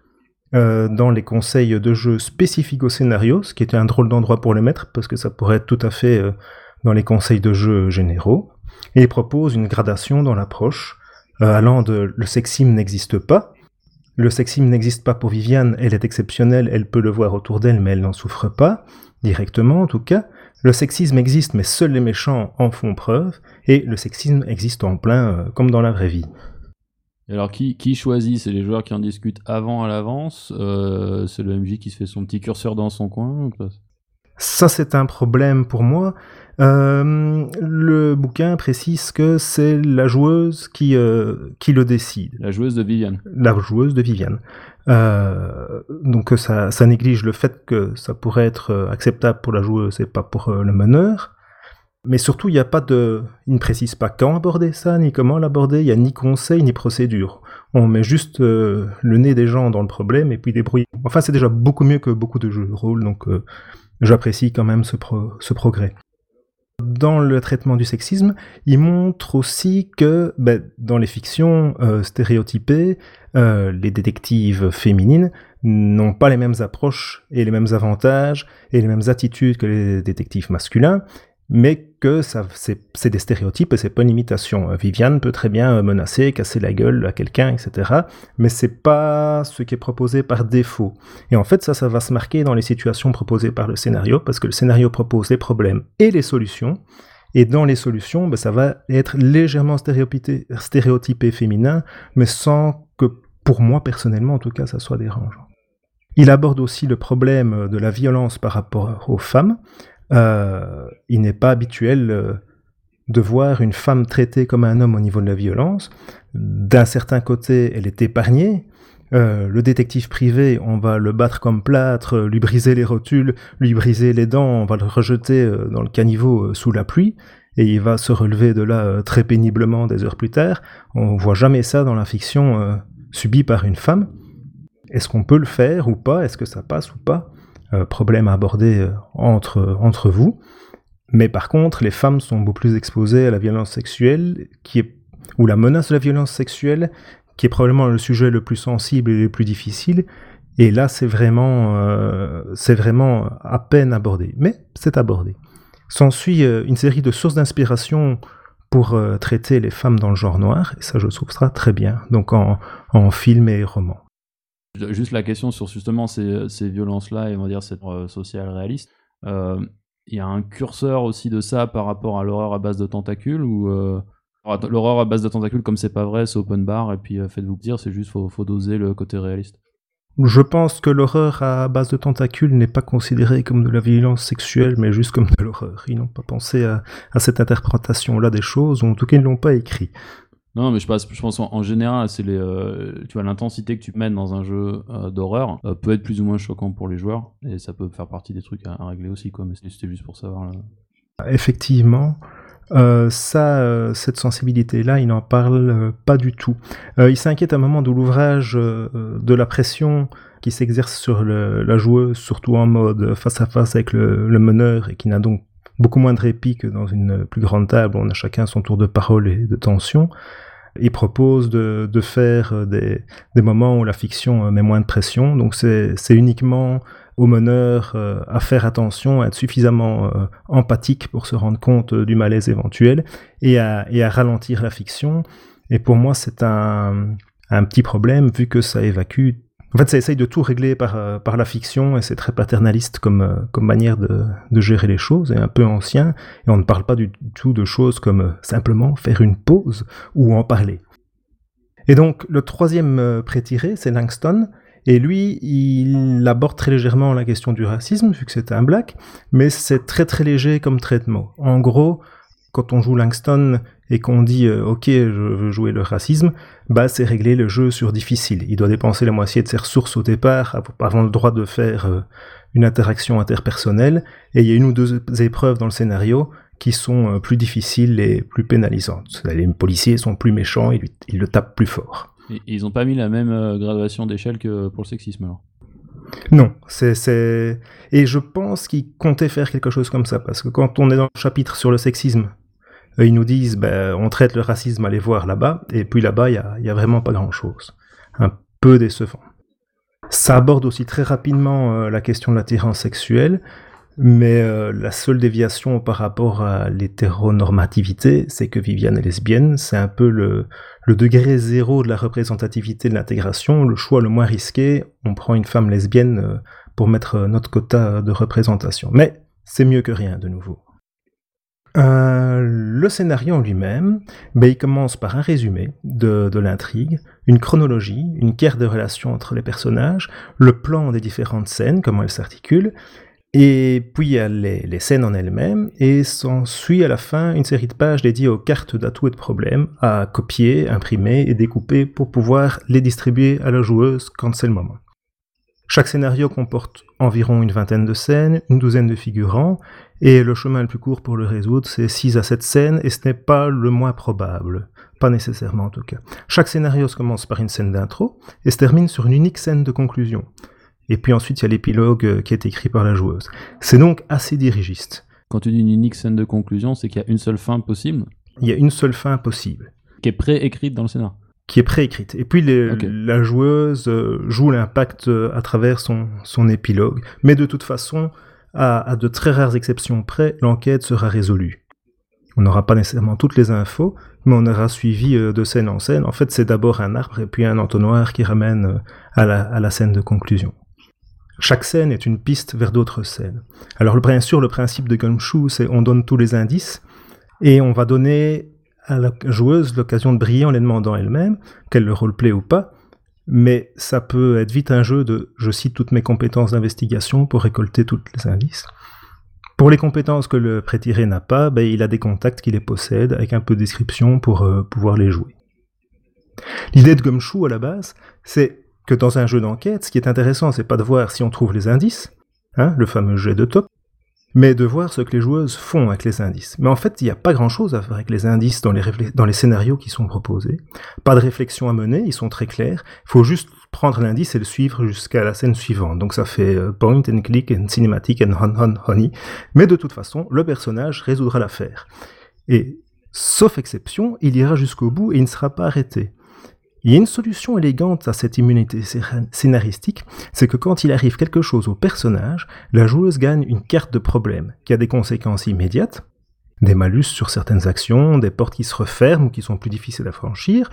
dans les conseils de jeu spécifiques au scénario, ce qui était un drôle d'endroit pour les mettre, parce que ça pourrait être tout à fait dans les conseils de jeu généraux. Et il propose une gradation dans l'approche euh, allant de le sexisme n'existe pas. Le sexisme n'existe pas pour Viviane, elle est exceptionnelle, elle peut le voir autour d'elle, mais elle n'en souffre pas, directement en tout cas. Le sexisme existe, mais seuls les méchants en font preuve, et le sexisme existe en plein, euh, comme dans la vraie vie. alors qui, qui choisit? C'est les joueurs qui en discutent avant à l'avance euh, C'est le MJ qui se fait son petit curseur dans son coin Ça c'est un problème pour moi. Euh, le bouquin précise que c'est la joueuse qui, euh, qui le décide. La joueuse de Viviane. La joueuse de Viviane. Euh, donc ça, ça néglige le fait que ça pourrait être acceptable pour la joueuse et pas pour le meneur. Mais surtout, il n'y a pas de, il ne précise pas quand aborder ça, ni comment l'aborder. Il n'y a ni conseil ni procédure. On met juste le nez des gens dans le problème et puis débrouille. Enfin, c'est déjà beaucoup mieux que beaucoup de jeux de rôle, donc j'apprécie quand même ce, ce progrès dans le traitement du sexisme, il montre aussi que ben, dans les fictions euh, stéréotypées, euh, les détectives féminines n'ont pas les mêmes approches et les mêmes avantages et les mêmes attitudes que les détectives masculins, mais que c'est, des stéréotypes et c'est pas une imitation. Euh, Viviane peut très bien euh, menacer, casser la gueule à quelqu'un, etc. Mais c'est pas ce qui est proposé par défaut. Et en fait, ça, ça va se marquer dans les situations proposées par le scénario, parce que le scénario propose les problèmes et les solutions. Et dans les solutions, ben, ça va être légèrement stéréotypé, stéréotypé féminin, mais sans que, pour moi personnellement en tout cas, ça soit dérangeant. Il aborde aussi le problème de la violence par rapport aux femmes, euh, il n'est pas habituel euh, de voir une femme traitée comme un homme au niveau de la violence. D'un certain côté, elle est épargnée. Euh, le détective privé, on va le battre comme plâtre, lui briser les rotules, lui briser les dents, on va le rejeter dans le caniveau sous la pluie. et il va se relever de là très péniblement des heures plus tard. On voit jamais ça dans la fiction subie par une femme. Est-ce qu'on peut le faire ou pas? Est-ce que ça passe ou pas? Euh, Problème à aborder entre, entre vous. Mais par contre, les femmes sont beaucoup plus exposées à la violence sexuelle, qui est, ou la menace de la violence sexuelle, qui est probablement le sujet le plus sensible et le plus difficile. Et là, c'est vraiment, c'est vraiment à peine abordé. Mais c'est abordé. S'ensuit euh, une série de sources d'inspiration pour euh, traiter les femmes dans le genre noir, et ça je trouve très bien, donc en, en film et roman. Juste la question sur justement ces, ces violences-là, et on va dire cette euh, sociale réaliste, il y a un curseur aussi de ça par rapport à l'horreur à base de tentacules, ou l'horreur à base de tentacules, comme c'est pas vrai, c'est open bar, et puis faites-vous dire, c'est juste faut, faut doser le côté réaliste. Je pense que l'horreur à base de tentacules n'est pas considérée comme de la violence sexuelle, mais juste comme de l'horreur. Ils n'ont pas pensé à, cette interprétation-là des choses, ou en tout cas ils ne l'ont pas écrit. Non, mais je pense, je pense en, général, c'est les, euh, tu vois, l'intensité que tu mènes dans un jeu euh, d'horreur euh, peut être plus ou moins choquant pour les joueurs, et ça peut faire partie des trucs à, régler aussi, quoi. Mais c'était juste pour savoir. Effectivement. Ça, cette sensibilité-là, il n'en parle pas du tout. il s'inquiète à un moment de l'ouvrage de la pression qui s'exerce sur la joueuse, surtout en mode face à face avec le, meneur, et qui n'a donc beaucoup moins de répit que dans une plus grande table, on a chacun son tour de parole et de tension. Il propose de, faire des, des, moments où la fiction met moins de pression, donc c'est uniquement au meneur euh, à faire attention, à être suffisamment euh, empathique pour se rendre compte euh, du malaise éventuel et à, et à, ralentir la fiction. Et pour moi, c'est un, un, petit problème vu que ça évacue. En fait, ça essaye de tout régler par, par la fiction et c'est très paternaliste comme, comme manière de, gérer les choses et un peu ancien. Et on ne parle pas du tout de choses comme simplement faire une pause ou en parler. Et donc, le troisième prétiré, c'est Langston, et lui, il aborde très légèrement la question du racisme, vu que c'est un black, mais c'est très très léger comme traitement. En gros, quand on joue Langston et qu'on dit euh, ok je veux jouer le racisme, bah c'est régler le jeu sur difficile. Il doit dépenser la moitié de ses ressources au départ avant le droit de faire euh, une interaction interpersonnelle, et il y a une ou deux épreuves dans le scénario qui sont euh, plus difficiles et plus pénalisantes. Les policiers sont plus méchants, ils, ils le tapent plus fort ils ont pas mis la même graduation d'échelle que pour le sexisme alors? Non, c'est et je pense qu'ils comptaient faire quelque chose comme ça parce que quand on est dans le chapitre sur le sexisme, ils nous disent ben, on traite le racisme, allez voir là-bas et puis là-bas il y a, vraiment pas grand-chose, un peu décevant. Ça aborde aussi très rapidement euh, la question de l'attirance sexuelle mais euh, la seule déviation par rapport à l'hétéronormativité, c'est que Viviane est lesbienne. C'est un peu le, degré zéro de la représentativité de l'intégration, le choix le moins risqué. On prend une femme lesbienne euh, pour mettre notre quota de représentation. Mais c'est mieux que rien de nouveau. Euh, le scénario en lui-même, ben, il commence par un résumé de, l'intrigue, une chronologie, une carte de relation entre les personnages, le plan des différentes scènes, comment elles s'articulent, et puis il y a les, scènes en elles-mêmes, et s'ensuit à la fin une série de pages dédiées aux cartes d'atouts et de problèmes, à copier, imprimer et découper pour pouvoir les distribuer à la joueuse quand c'est le moment. Chaque scénario comporte environ une vingtaine de scènes, une douzaine de figurants, et le chemin le plus court pour le résoudre, c'est 6 à 7 scènes, et ce n'est pas le moins probable. Pas nécessairement en tout cas. Chaque scénario se commence par une scène d'intro, et se termine sur une unique scène de conclusion et puis ensuite il y a l'épilogue euh, qui est écrit par la joueuse. C'est donc assez dirigiste. Quand tu dis une unique scène de conclusion, c'est qu'il y a une seule fin possible? Il y a une seule fin possible. Qui est préécrite dans le scénario qui est préécrite. Et puis la joueuse euh, joue l'impact euh, à travers son, son épilogue. Mais de toute façon, à, de très rares exceptions près, l'enquête sera résolue. On n'aura pas nécessairement toutes les infos, mais on aura suivi de scène en scène. En fait, c'est d'abord un arbre et puis un entonnoir qui ramène à la, à la scène de conclusion. Chaque scène est une piste vers d'autres scènes. Alors bien sûr, le principe de Gumshoe, c'est on donne tous les indices et on va donner à la joueuse l'occasion de briller en les demandant elle-même, qu'elle le roleplay ou pas, mais ça peut être vite un jeu de je cite toutes mes compétences d'investigation pour récolter tous les indices. Pour les compétences que le prétiré n'a pas, ben, il a des contacts qui les possèdent avec un peu de description pour euh, pouvoir les jouer. L'idée de Gumshoe à la base, c'est que dans un jeu d'enquête, ce qui est intéressant, c'est pas de voir si on trouve les indices, hein, le fameux jet de top, mais de voir ce que les joueuses font avec les indices. Mais en fait, il n'y a pas grand-chose à faire avec les indices dans les, scénarios qui sont proposés. Pas de réflexion à mener, ils sont très clairs. Il faut juste prendre l'indice et le suivre jusqu'à la scène suivante. Donc ça fait euh, point and click and cinematic and hon hon honey. Mais de toute façon, le personnage résoudra l'affaire. Et sauf exception, il ira jusqu'au bout et il ne sera pas arrêté. Il y a une solution élégante à cette immunité scénaristique, c'est que quand il arrive quelque chose au personnage, la joueuse gagne une carte de problème qui a des conséquences immédiates, des malus sur certaines actions, des portes qui se referment ou qui sont plus difficiles à franchir,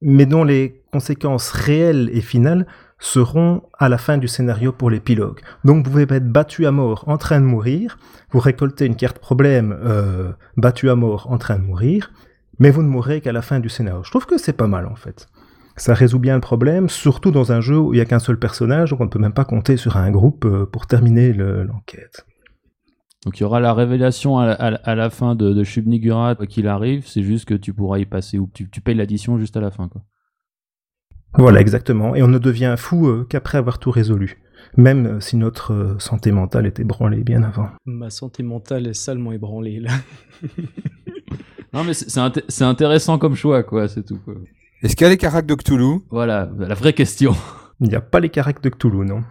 mais dont les conséquences réelles et finales seront à la fin du scénario pour l'épilogue. Donc vous pouvez être battu à mort en train de mourir, vous récoltez une carte problème euh, battu à mort en train de mourir, mais vous ne mourrez qu'à la fin du scénario. Je trouve que c'est pas mal en fait. Ça résout bien le problème, surtout dans un jeu où il n'y a qu'un seul personnage, donc on ne peut même pas compter sur un groupe euh, pour terminer l'enquête. donc il y aura la révélation à la, fin de, de Shubnigurat, quoi qu'il arrive, c'est juste que tu pourras y passer ou tu, tu payes l'addition juste à la fin. Quoi. Voilà, exactement. Et on ne devient fou euh, qu'après avoir tout résolu. Même euh, si notre santé mentale est ébranlée bien avant. Ma santé mentale est salement ébranlée là. Non, mais c'est intéressant comme choix, quoi, c'est tout. Est-ce qu'il y a les caractères de Cthulhu? Voilà, la vraie question. Il n'y a pas les caractéristiques de Cthulhu, non.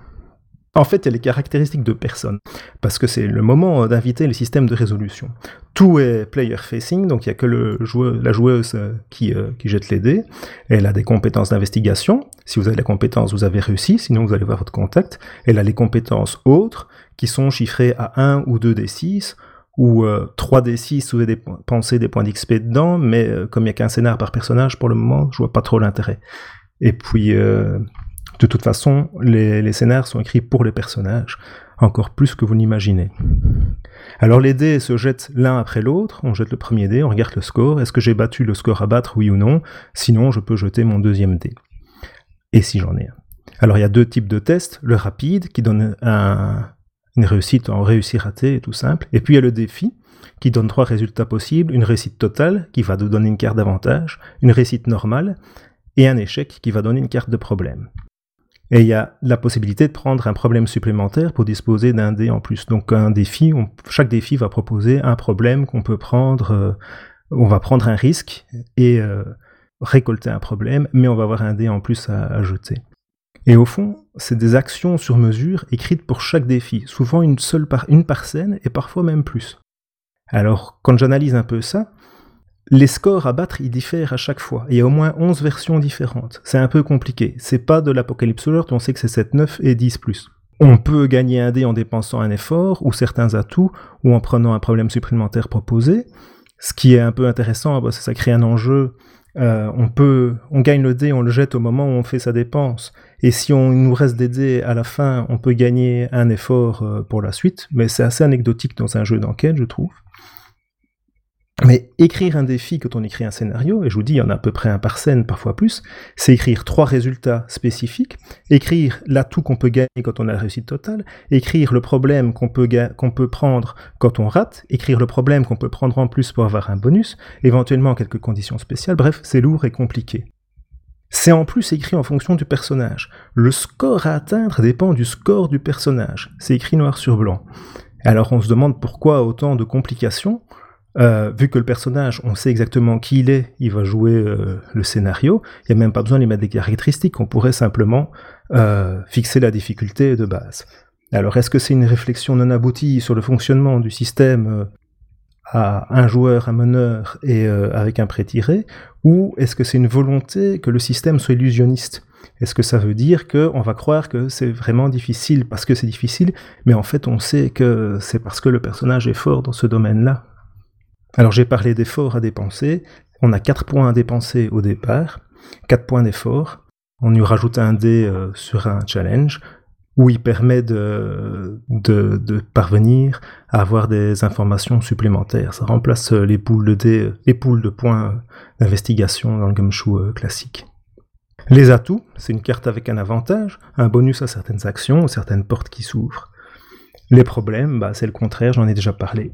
En fait, il y a les caractéristiques de personne, parce que c'est le moment d'inviter les systèmes de résolution. Tout est player facing, donc il n'y a que le joueur, la joueuse euh, qui, euh, qui jette les dés. Elle a des compétences d'investigation. Si vous avez la compétence, vous avez réussi, sinon vous allez voir votre contact. Elle a les compétences autres, qui sont chiffrées à 1 ou 2 des 6 ou 3D6 vous avez des points d'XP dedans, mais euh, comme il n'y a qu'un scénar par personnage, pour le moment, je vois pas trop l'intérêt. Et puis, euh, de toute façon, les, les, scénars sont écrits pour les personnages, encore plus que vous n'imaginez. Alors les dés se jettent l'un après l'autre, on jette le premier dé, on regarde le score, est-ce que j'ai battu le score à battre, oui ou non? Sinon, je peux jeter mon deuxième dé. Et si j'en ai un? Alors il y a deux types de tests, le rapide, qui donne un, une réussite en réussi raté, tout simple. Et puis il y a le défi, qui donne trois résultats possibles, une réussite totale, qui va te donner une carte d'avantage, une réussite normale, et un échec qui va donner une carte de problème. Et il y a la possibilité de prendre un problème supplémentaire pour disposer d'un dé en plus. Donc un défi, chaque défi va proposer un problème qu'on peut prendre, euh, on va prendre un risque et euh, récolter un problème, mais on va avoir un dé en plus à jeter. Et au fond, c'est des actions sur mesure écrites pour chaque défi, souvent une seule par une scène et parfois même plus. Alors, quand j'analyse un peu ça, les scores à battre, ils diffèrent à chaque fois. Il y a au moins 11 versions différentes. C'est un peu compliqué. C'est pas de l'Apocalypse Alert, on sait que c'est 7, 9 et 10 plus. On peut gagner un dé en dépensant un effort, ou certains atouts, ou en prenant un problème supplémentaire proposé. Ce qui est un peu intéressant, parce que ça crée un enjeu euh, on peut, on gagne le dé, on le jette au moment où on fait sa dépense. Et si on nous reste des dés à la fin, on peut gagner un effort euh, pour la suite. Mais c'est assez anecdotique dans un jeu d'enquête, je trouve. Mais écrire un défi quand on écrit un scénario, et je vous dis, il y en a à peu près un par scène, parfois plus, c'est écrire trois résultats spécifiques, écrire l'atout qu'on peut gagner quand on a la réussite totale, écrire le problème qu'on peut, qu'on peut prendre quand on rate, écrire le problème qu'on peut prendre en plus pour avoir un bonus, éventuellement quelques conditions spéciales, bref, c'est lourd et compliqué. C'est en plus écrit en fonction du personnage. Le score à atteindre dépend du score du personnage. C'est écrit noir sur blanc. Alors on se demande pourquoi autant de complications euh, vu que le personnage, on sait exactement qui il est, il va jouer euh, le scénario, il n'y a même pas besoin de lui mettre des caractéristiques, on pourrait simplement euh, fixer la difficulté de base. Alors est-ce que c'est une réflexion non aboutie sur le fonctionnement du système à un joueur, un meneur et avec un pré-tiré, ou est-ce que c'est une volonté que le système soit illusionniste? Est-ce que ça veut dire qu'on va croire que c'est vraiment difficile? Parce que c'est difficile, mais en fait on sait que c'est parce que le personnage est fort dans ce domaine-là alors j'ai parlé d'efforts à dépenser. On a 4 points à dépenser au départ, 4 points d'effort. On y rajoute un dé euh, sur un challenge où il permet de, parvenir à avoir des informations supplémentaires. Ça remplace euh, les poules de dés, les poules de points d'investigation dans le gumshoe euh, classique. Les atouts, c'est une carte avec un avantage, un bonus à certaines actions, certaines portes qui s'ouvrent. Les problèmes, bah, c'est le contraire, j'en ai déjà parlé.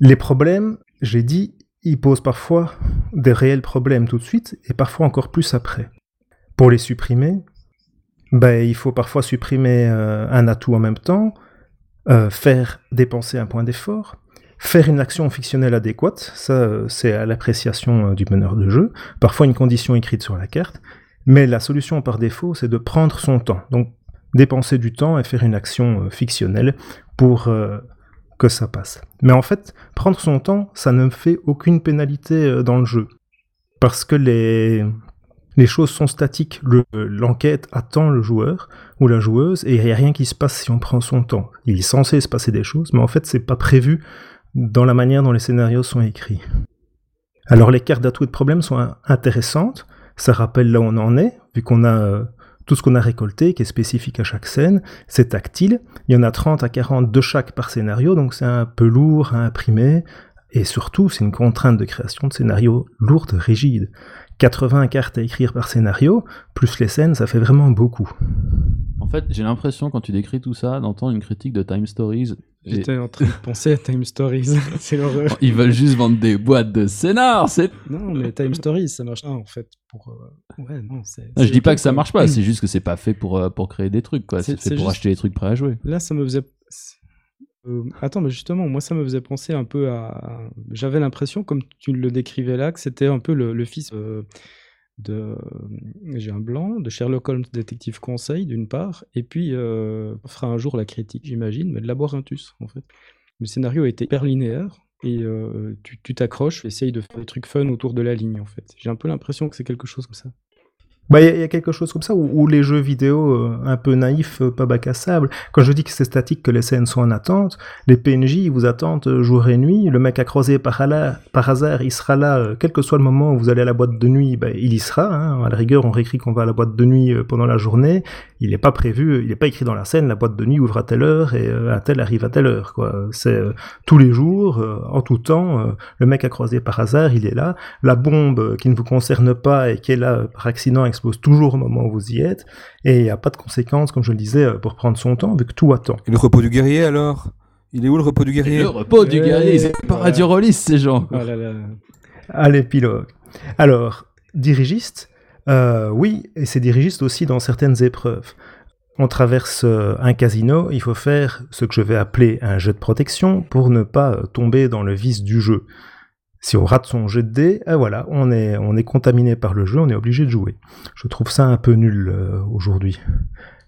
Les problèmes, j'ai dit, ils posent parfois des réels problèmes tout de suite et parfois encore plus après. Pour les supprimer, ben, il faut parfois supprimer euh, un atout en même temps, euh, faire dépenser un point d'effort, faire une action fictionnelle adéquate, ça euh, c'est à l'appréciation du meneur de jeu, parfois une condition écrite sur la carte, mais la solution par défaut c'est de prendre son temps, donc dépenser du temps et faire une action fictionnelle pour que ça passe. Mais en fait, prendre son temps, ça ne fait aucune pénalité dans le jeu, parce que les, les choses sont statiques. L'enquête attend le joueur ou la joueuse et il n'y a rien qui se passe si on prend son temps. Il est censé se passer des choses, mais en fait, c'est pas prévu dans la manière dont les scénarios sont écrits. Alors, les cartes d'atouts et de problèmes sont intéressantes. Ça rappelle là où on en est, vu qu'on a euh, tout ce qu'on a récolté, qui est spécifique à chaque scène. C'est tactile. Il y en a 30 à 40 de chaque par scénario, donc c'est un peu lourd à imprimer. Et surtout, c'est une contrainte de création de scénarios lourde, rigide. 80 cartes à écrire par scénario, plus les scènes, ça fait vraiment beaucoup. En fait, j'ai l'impression, quand tu décris tout ça, d'entendre une critique de Time Stories. J'étais en train de penser à Time Stories, c'est l'horreur. Ils veulent juste vendre des boîtes de scénar, c'est... Non, mais Time Stories, ça marche pas, en fait. Pour, euh, Ouais, non, c'est... Je dis pas que ça marche pas, c'est juste que c'est pas fait pour, euh, pour créer des trucs, quoi. C'est fait pour acheter des trucs prêts à jouer. Là, ça me faisait euh, attends, mais justement, moi, ça me faisait penser un peu à. J'avais l'impression, comme tu le décrivais là, que c'était un peu le, fils euh, de. J'ai un blanc, de Sherlock Holmes, détective conseil, d'une part, et puis euh, on fera un jour la critique, j'imagine, mais de Laborinthus, en fait. Le scénario été hyper linéaire, et tu t'accroches, tu essayes de faire des trucs fun autour de la ligne, en fait. J'ai un peu l'impression que c'est quelque chose comme ça. Bah, il y, a quelque chose comme ça où, les jeux vidéo euh, un peu naïfs, euh, pas bac à sable. Quand je dis que c'est statique, que les scènes sont en attente, les PNJ vous attendent euh, jour et nuit. Le mec a croisé par, par hasard, il sera là, quel que soit le moment où vous allez à la boîte de nuit, bah, il y sera. Hein. À la rigueur, on réécrit qu'on va à la boîte de nuit pendant la journée. Il n'est pas prévu, il n'est pas écrit dans la scène, la boîte de nuit ouvre à telle heure et un tel arrive à telle heure. Quoi. C'est tous les jours, en tout temps. le mec a croisé par hasard, il est là. La bombe qui ne vous concerne pas et qui est là par accident explose toujours au moment où vous y êtes, et il n'y a pas de conséquences, comme je le disais, pour prendre son temps, vu que tout attend. Et le repos du guerrier alors? Il est où le repos du guerrier? Le repos du guerrier, ils étaient pas ces gens. Oh à l'épilogue. Alors, dirigiste, euh, oui, et c'est dirigiste aussi dans certaines épreuves. On traverse euh, un casino, il faut faire ce que je vais appeler un jeu de protection pour ne pas tomber dans le vice du jeu. Si on rate son jet de dés, eh voilà, on est, on est contaminé par le jeu, on est obligé de jouer. Je trouve ça un peu nul euh, aujourd'hui.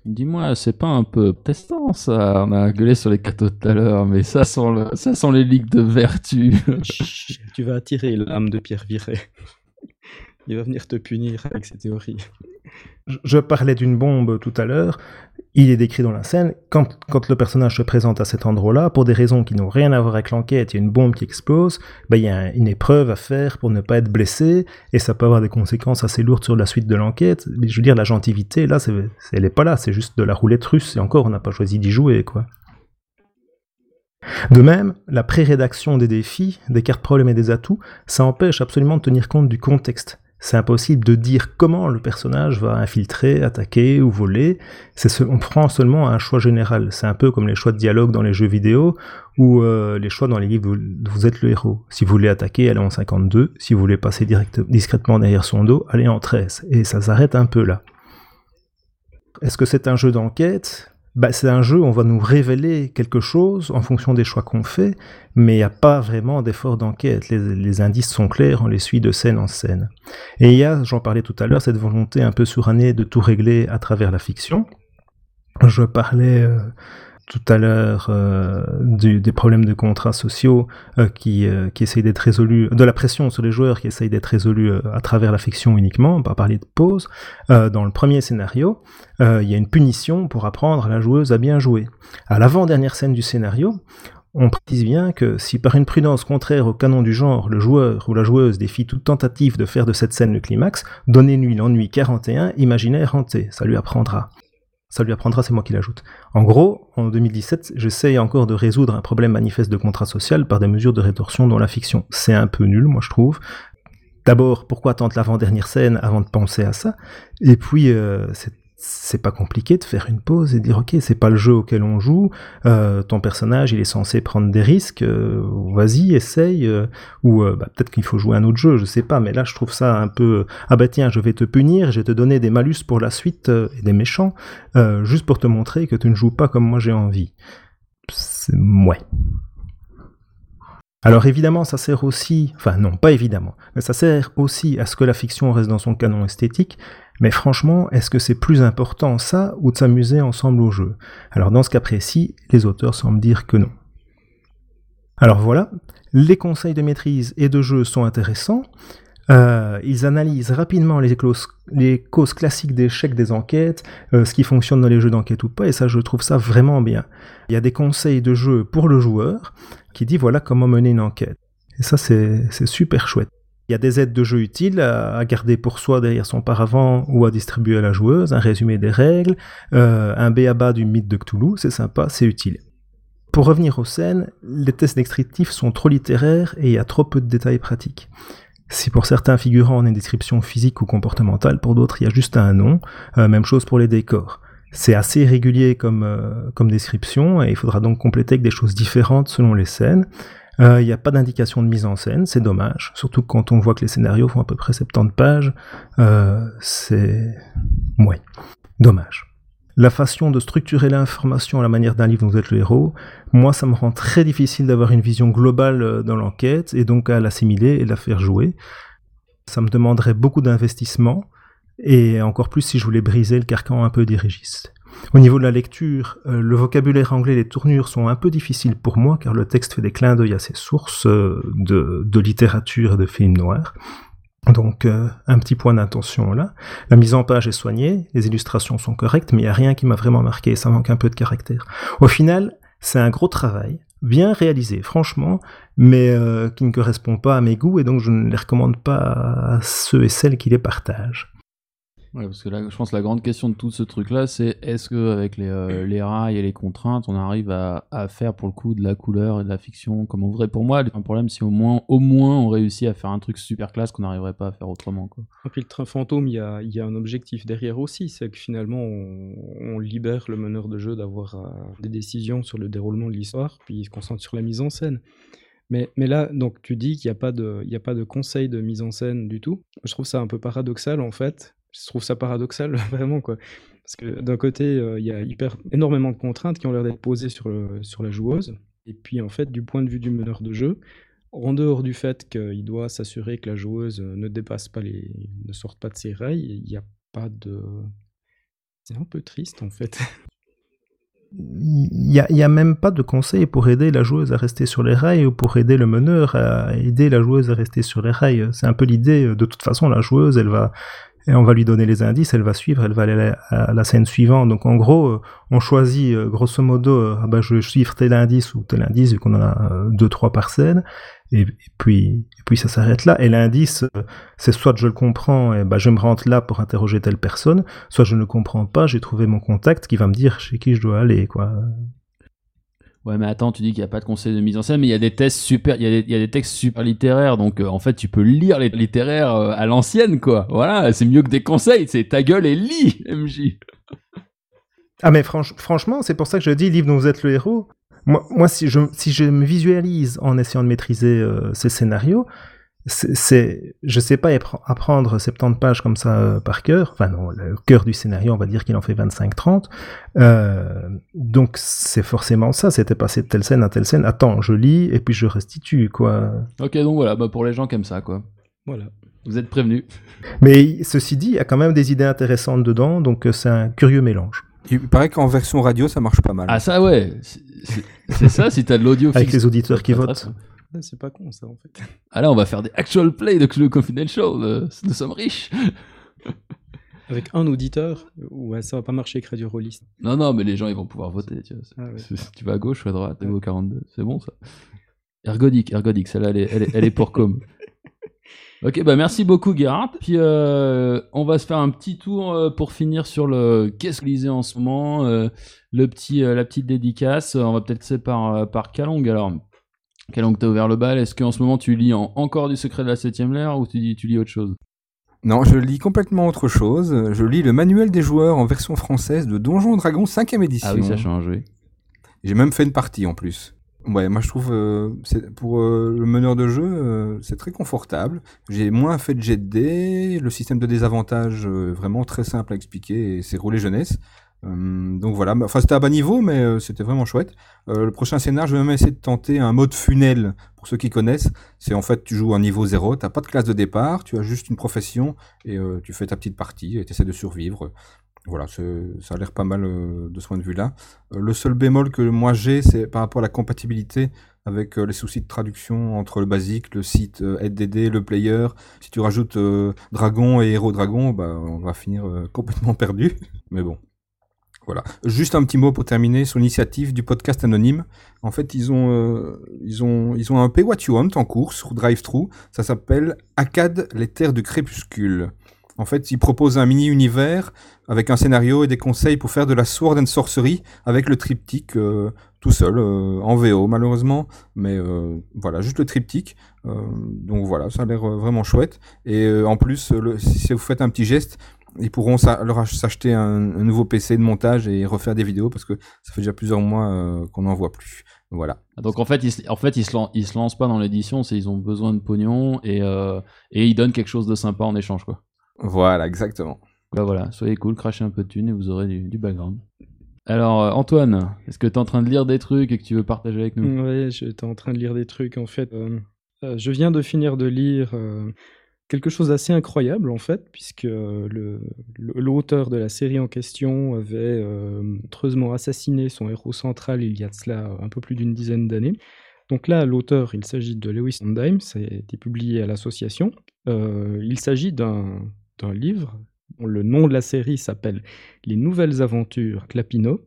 Dis-moi, c'est pas un peu testant ça? On a gueulé sur les cadeaux tout à l'heure, mais ça sent, le, ça sent les ligues de vertu. tu vas attirer l'âme de Pierre Viré. Il va venir te punir avec ses théories. Je parlais d'une bombe tout à l'heure il est décrit dans la scène, quand, le personnage se présente à cet endroit-là, pour des raisons qui n'ont rien à voir avec l'enquête, il y a une bombe qui explose, ben, il y a une épreuve à faire pour ne pas être blessé, et ça peut avoir des conséquences assez lourdes sur la suite de l'enquête. Je veux dire, la gentilité, là, elle n'est pas là, c'est juste de la roulette russe, et encore, on n'a pas choisi d'y jouer, quoi. De même, la pré-rédaction des défis, des cartes problèmes et des atouts, ça empêche absolument de tenir compte du contexte. C'est impossible de dire comment le personnage va infiltrer, attaquer ou voler. on prend seulement un choix général. C'est un peu comme les choix de dialogue dans les jeux vidéo ou euh, les choix dans les livres où vous êtes le héros. Si vous voulez attaquer, allez en 52. Si vous voulez passer discrètement derrière son dos, allez en 13. Et ça s'arrête un peu là. Est-ce que c'est un jeu d'enquête? Bah, c'est un jeu où on va nous révéler quelque chose en fonction des choix qu'on fait, mais il n'y a pas vraiment d'effort d'enquête. Les, indices sont clairs, on les suit de scène en scène. Et il y a, j'en parlais tout à l'heure, cette volonté un peu surannée de tout régler à travers la fiction. Je parlais euh, tout à l'heure euh, des problèmes de contrats sociaux euh, qui, euh, qui essayent d'être résolus, de la pression sur les joueurs qui essayent d'être résolus à travers la fiction uniquement, on va parler de pause. dans le premier scénario, il y a une punition pour apprendre à la joueuse à bien jouer. À l'avant-dernière scène du scénario, on précise bien que si par une prudence contraire au canon du genre, le joueur ou la joueuse défie toute tentative de faire de cette scène le climax, donnez-lui l'ennui 41, imaginaire hanté, ça lui apprendra ça lui apprendra, c'est moi qui l'ajoute. En gros, en 2017, j'essaye encore de résoudre un problème manifeste de contrat social par des mesures de rétorsion dans la fiction. C'est un peu nul, moi je trouve. D'abord, pourquoi attendre l'avant-dernière scène avant de penser à ça? Et puis, euh, c'est c'est pas compliqué de faire une pause et dire ok c'est pas le jeu auquel on joue euh, ton personnage il est censé prendre des risques euh, vas-y essaye euh, ou bah, peut-être qu'il faut jouer un autre jeu je sais pas mais là je trouve ça un peu ah bah tiens je vais te punir je vais te donner des malus pour la suite et des méchants juste pour te montrer que tu ne joues pas comme moi j'ai envie c'est ouais. Alors évidemment, ça sert aussi, enfin non, pas évidemment, mais ça sert aussi à ce que la fiction reste dans son canon esthétique, mais franchement, est-ce que c'est plus important ça ou de s'amuser ensemble au jeu? Alors dans ce cas précis, les auteurs semblent dire que non. Alors voilà, les conseils de maîtrise et de jeu sont intéressants. Euh, ils analysent rapidement les, causes classiques d'échec des enquêtes, euh, ce qui fonctionne dans les jeux d'enquête ou pas, et ça je trouve ça vraiment bien. Il y a des conseils de jeu pour le joueur qui dit voilà comment mener une enquête. Et ça c'est super chouette. Il y a des aides de jeu utiles à, garder pour soi derrière son paravent ou à distribuer à la joueuse, un résumé des règles, euh, un béaba du mythe de Cthulhu, c'est sympa, c'est utile. Pour revenir aux scènes, les tests descriptifs sont trop littéraires et il y a trop peu de détails pratiques. Si pour certains figurants on a une description physique ou comportementale, pour d'autres il y a juste un nom. Euh, même chose pour les décors. C'est assez irrégulier comme, euh, comme description et il faudra donc compléter avec des choses différentes selon les scènes. Euh, il n'y a pas d'indication de mise en scène, c'est dommage. Surtout quand on voit que les scénarios font à peu près 70 pages. c'est... Ouais, dommage la façon de structurer l'information à la manière d'un livre dont vous êtes le héros, moi ça me rend très difficile d'avoir une vision globale euh, dans l'enquête et donc à l'assimiler et la faire jouer. Ça me demanderait beaucoup d'investissement et encore plus si je voulais briser le carcan un peu dirigiste. Au niveau de la lecture, euh, le vocabulaire anglais et les tournures sont un peu difficiles pour moi car le texte fait des clins d'œil à ses sources euh, de, littérature et de films noirs. Donc euh, un petit point d'intention là. La mise en page est soignée, les illustrations sont correctes, mais il n'y a rien qui m'a vraiment marqué, ça manque un peu de caractère. Au final, c'est un gros travail, bien réalisé, franchement, mais qui ne correspond pas à mes goûts et donc je ne les recommande pas à ceux et celles qui les partagent. Ouais, parce que là, je pense que la grande question de tout ce truc-là, c'est est-ce qu'avec les, euh, les rails et les contraintes, on arrive à, à, faire pour le coup de la couleur et de la fiction comme on voudrait? Pour moi, un problème si au moins, au moins on réussit à faire un truc super classe qu'on n'arriverait pas à faire autrement. Quoi. Et puis le train fantôme, il y a, y a, un objectif derrière aussi, c'est que finalement on, on, libère le meneur de jeu d'avoir euh, des décisions sur le déroulement de l'histoire, puis il se concentre sur la mise en scène. Mais, mais, là, donc tu dis qu'il n'y a, pas de, il y a pas de conseil de mise en scène du tout. Je trouve ça un peu paradoxal en fait, je trouve ça paradoxal, vraiment, quoi. Parce que d'un côté, euh, il y a hyper, énormément de contraintes qui ont l'air d'être posées sur, le, sur la joueuse. Et puis, en fait, du point de vue du meneur de jeu, en dehors du fait qu'il doit s'assurer que la joueuse ne dépasse pas les. ne sorte pas de ses rails, il n'y a pas de. C'est un peu triste, en fait. Il n'y a, a, même pas de conseil pour aider la joueuse à rester sur les rails ou pour aider le meneur à aider la joueuse à rester sur les rails. C'est un peu l'idée, de toute façon, la joueuse, elle va, et on va lui donner les indices, elle va suivre, elle va aller à la, scène suivante. Donc en gros, euh, on choisit euh, grosso modo, euh, ah bah, je suivre tel indice ou tel indice, vu qu'on en a deux, trois par scène, et, puis, et puis ça s'arrête là. Et l'indice, c'est soit je le comprends, et bah, je me rentre là pour interroger telle personne, soit je ne le comprends pas, j'ai trouvé mon contact qui va me dire chez qui je dois aller, quoi. Ouais, mais attends, tu dis qu'il n'y a pas de conseil de mise en scène, mais il y a des tests super, il y, a des, textes super littéraires, donc euh, en fait, tu peux lire les littéraires euh, à l'ancienne, quoi. Voilà, c'est mieux que des conseils, c'est ta gueule et lis, MJ. Ah, mais franchement, c'est pour ça que je dis, livre dont vous êtes le héros. Moi, moi si, je, si je me visualise en essayant de maîtriser euh, ces scénarios, c'est, je sais pas apprendre 70 pages comme ça euh, par cœur. Enfin non, le cœur du scénario, on va dire qu'il en fait 25-30. Euh, donc c'est forcément ça. C'était passé de telle scène à telle scène. Attends, je lis et puis je restitue quoi. Ok, donc voilà, bah pour les gens qui aiment ça quoi. Voilà. Vous êtes prévenus. Mais ceci dit, il y a quand même des idées intéressantes dedans, donc euh, c'est un curieux mélange. Il paraît qu'en version radio, ça marche pas mal. Ah ça ouais, c'est ça si t'as de l'audio Avec les auditeurs qui votent. C'est pas con ça en fait. Ah là, on va faire des actual play de Clue Confidential. nous sommes riches. Avec un auditeur, ouais, ça va pas marcher avec Radio Rollist. Non, non, mais les gens ils vont pouvoir voter. Tu, vois. Ah tu vas à gauche ou à droite, au 42. C'est bon ça. Ergodique, ergodique, celle-là elle est, elle, est, pour com. Ok, bah merci beaucoup Gerhard. Puis euh, on va se faire un petit tour euh, pour finir sur le qu'est-ce que lisez en ce moment, euh, le petit, la petite dédicace. On va peut-être c'est par, par Kalong alors. Quelle langue t'as ouvert le bal? Est-ce qu'en ce moment tu lis encore du secret de la septième lettre ou tu, tu lis autre chose? Non, je lis complètement autre chose. Je lis le manuel des joueurs en version française de Donjons Dragons 5ème édition. Ah oui, ça change, oui. J'ai même fait une partie en plus. Ouais, moi je trouve euh, pour euh, le meneur de jeu, euh, c'est très confortable. J'ai moins fait de jet de dés, le système de désavantage vraiment très simple à expliquer et c'est roulé jeunesse. Euh, donc voilà, enfin c'était à bas niveau, mais euh, c'était vraiment chouette. Euh, le prochain scénar, je vais même essayer de tenter un mode funnel, pour ceux qui connaissent. C'est en fait, tu joues à niveau 0, t'as pas de classe de départ, tu as juste une profession, et tu fais ta petite partie, et tu essaies de survivre. Voilà, ça a l'air pas mal de ce point de vue-là. le seul bémol que moi j'ai, c'est par rapport à la compatibilité avec les soucis de traduction entre le basique, le site DD, le player. Si tu rajoutes Dragon et Héros Dragon, bah, on va finir complètement perdu. Mais bon. Voilà. Juste un petit mot pour terminer sur l'initiative du podcast anonyme. En fait, ils ont, euh, ils ont, ils ont un Pay What You Want en cours sur DriveThru. Ça s'appelle Akkad, les terres du crépuscule. En fait, ils proposent un mini-univers avec un scénario et des conseils pour faire de la sword and sorcery avec le triptyque euh, tout seul, euh, en VO malheureusement, mais voilà, juste le triptyque. donc voilà, ça a l'air vraiment chouette. Et en plus, si vous faites un petit geste, ils pourront leur s'acheter un, nouveau PC de montage et refaire des vidéos parce que ça fait déjà plusieurs mois euh, qu'on n'en voit plus. Voilà. Donc en fait, ils, en fait, ils se, se lancent pas dans l'édition, c'est ils ont besoin de pognon et, euh, et ils donnent quelque chose de sympa en échange, quoi. Voilà, exactement. Bah voilà, soyez cool, crachez un peu de thunes et vous aurez du, background. Alors euh, Antoine, est-ce que tu es en train de lire des trucs et que tu veux partager avec nous? Oui, j'étais en train de lire des trucs en fait. je viens de finir de lire quelque chose d'assez incroyable en fait, puisque l'auteur de la série en question avait euh, treusement assassiné son héros central il y a de cela un peu plus d'une dizaine d'années. Donc là, l'auteur, il s'agit de Lewis Sondheim, ça a été publié à l'association. Euh, il s'agit d'un livre le nom de la série s'appelle Les Nouvelles Aventures Clapino,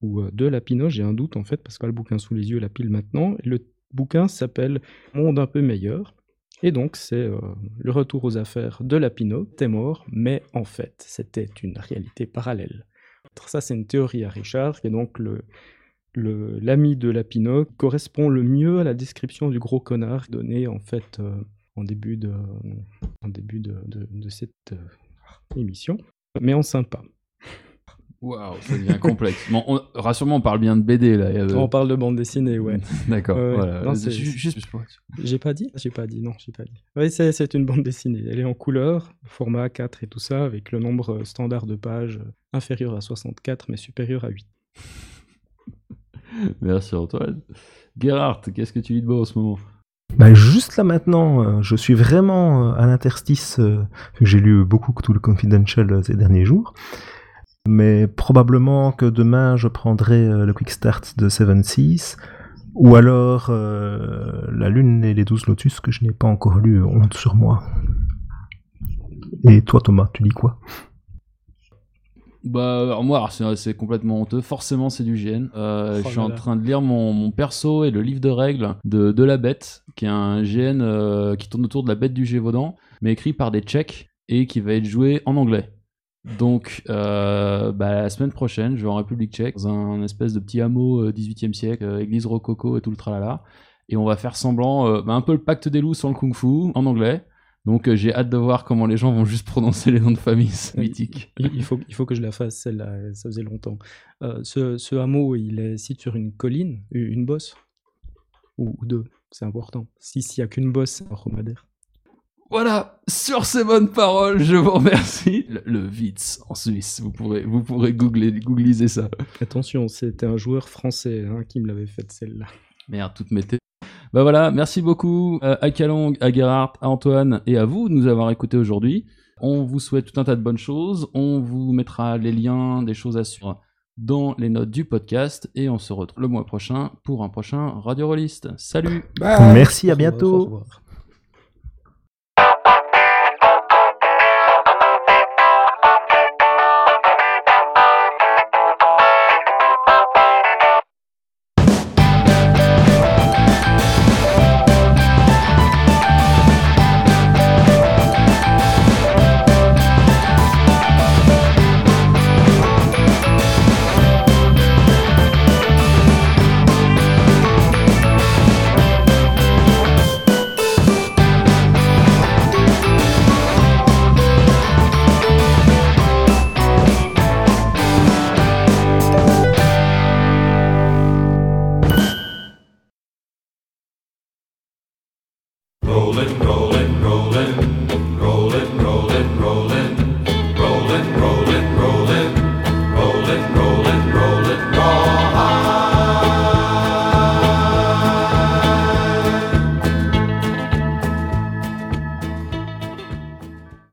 ou euh, de Lapino, j'ai un doute en fait, parce que le bouquin sous les yeux, la pile maintenant. le bouquin s'appelle Monde un peu meilleur. Et donc, c'est euh, le retour aux affaires de Lapino. T'es mort, mais en fait, c'était une réalité parallèle. Ça, c'est une théorie à Richard, et donc l'ami de Lapino correspond le mieux à la description du gros connard donné en fait euh, en début de, cette euh, émission, mais en sympa. Waouh, ça devient complexe. Bon, rassure-moi, on parle bien de BD là. On parle de bande dessinée, ouais. D'accord. voilà. juste, J'ai pas dit? J'ai pas dit, non, j'ai pas dit. Oui, c'est une bande dessinée. Elle est en couleur, format A4 et tout ça, avec le nombre standard de pages inférieur à 64, mais supérieur à 8. Merci Antoine. Gerhard, qu'est-ce que tu lis de beau en ce moment? Bah juste là maintenant, euh, je suis vraiment euh, à l'interstice, euh, j'ai lu beaucoup tout le Confidential ces derniers jours, mais probablement que demain je prendrai euh, le Quick Start de 7.6 ou alors euh, La Lune et les 12 Lotus que je n'ai pas encore lu, honte sur moi. Et toi Thomas, tu lis quoi? Bah alors moi c'est complètement honteux, forcément c'est du GN. Euh, oh je suis en train de lire mon, perso et le livre de règles de, de la bête, qui est un GN qui tourne autour de la bête du Gévaudan, mais écrit par des Tchèques et qui va être joué en anglais. Donc, euh, bah, la semaine prochaine, je vais en République tchèque, dans un espèce de petit hameau 18e euh, siècle, euh, église rococo et tout le tralala. Et on va faire semblant, bah, un peu le pacte des loups sans le kung-fu, en anglais. Donc j'ai hâte de voir comment les gens vont juste prononcer les noms de famille, c'est mythique. Il, faut, il faut que je la fasse, celle-là, ça faisait longtemps. ce, ce, hameau, il est situé sur une colline, une bosse, ou, deux, c'est important. Si s'il n'y a qu'une bosse, c'est un dromadaire. Voilà, sur ces bonnes paroles, je vous remercie. Le, Witz en Suisse, vous pourrez, vous pourrez googler, googliser ça. Attention, c'était un joueur français hein, qui me l'avait fait celle-là. Merde, toutes mes Bah voilà, merci beaucoup euh, à Kalong, à Gerhardt, à Antoine et à vous de nous avoir écoutés aujourd'hui. On vous souhaite tout un tas de bonnes choses. On vous mettra les liens des choses à suivre dans les notes du podcast et on se retrouve le mois prochain pour un prochain Radio Rollist. Salut Merci, à bientôt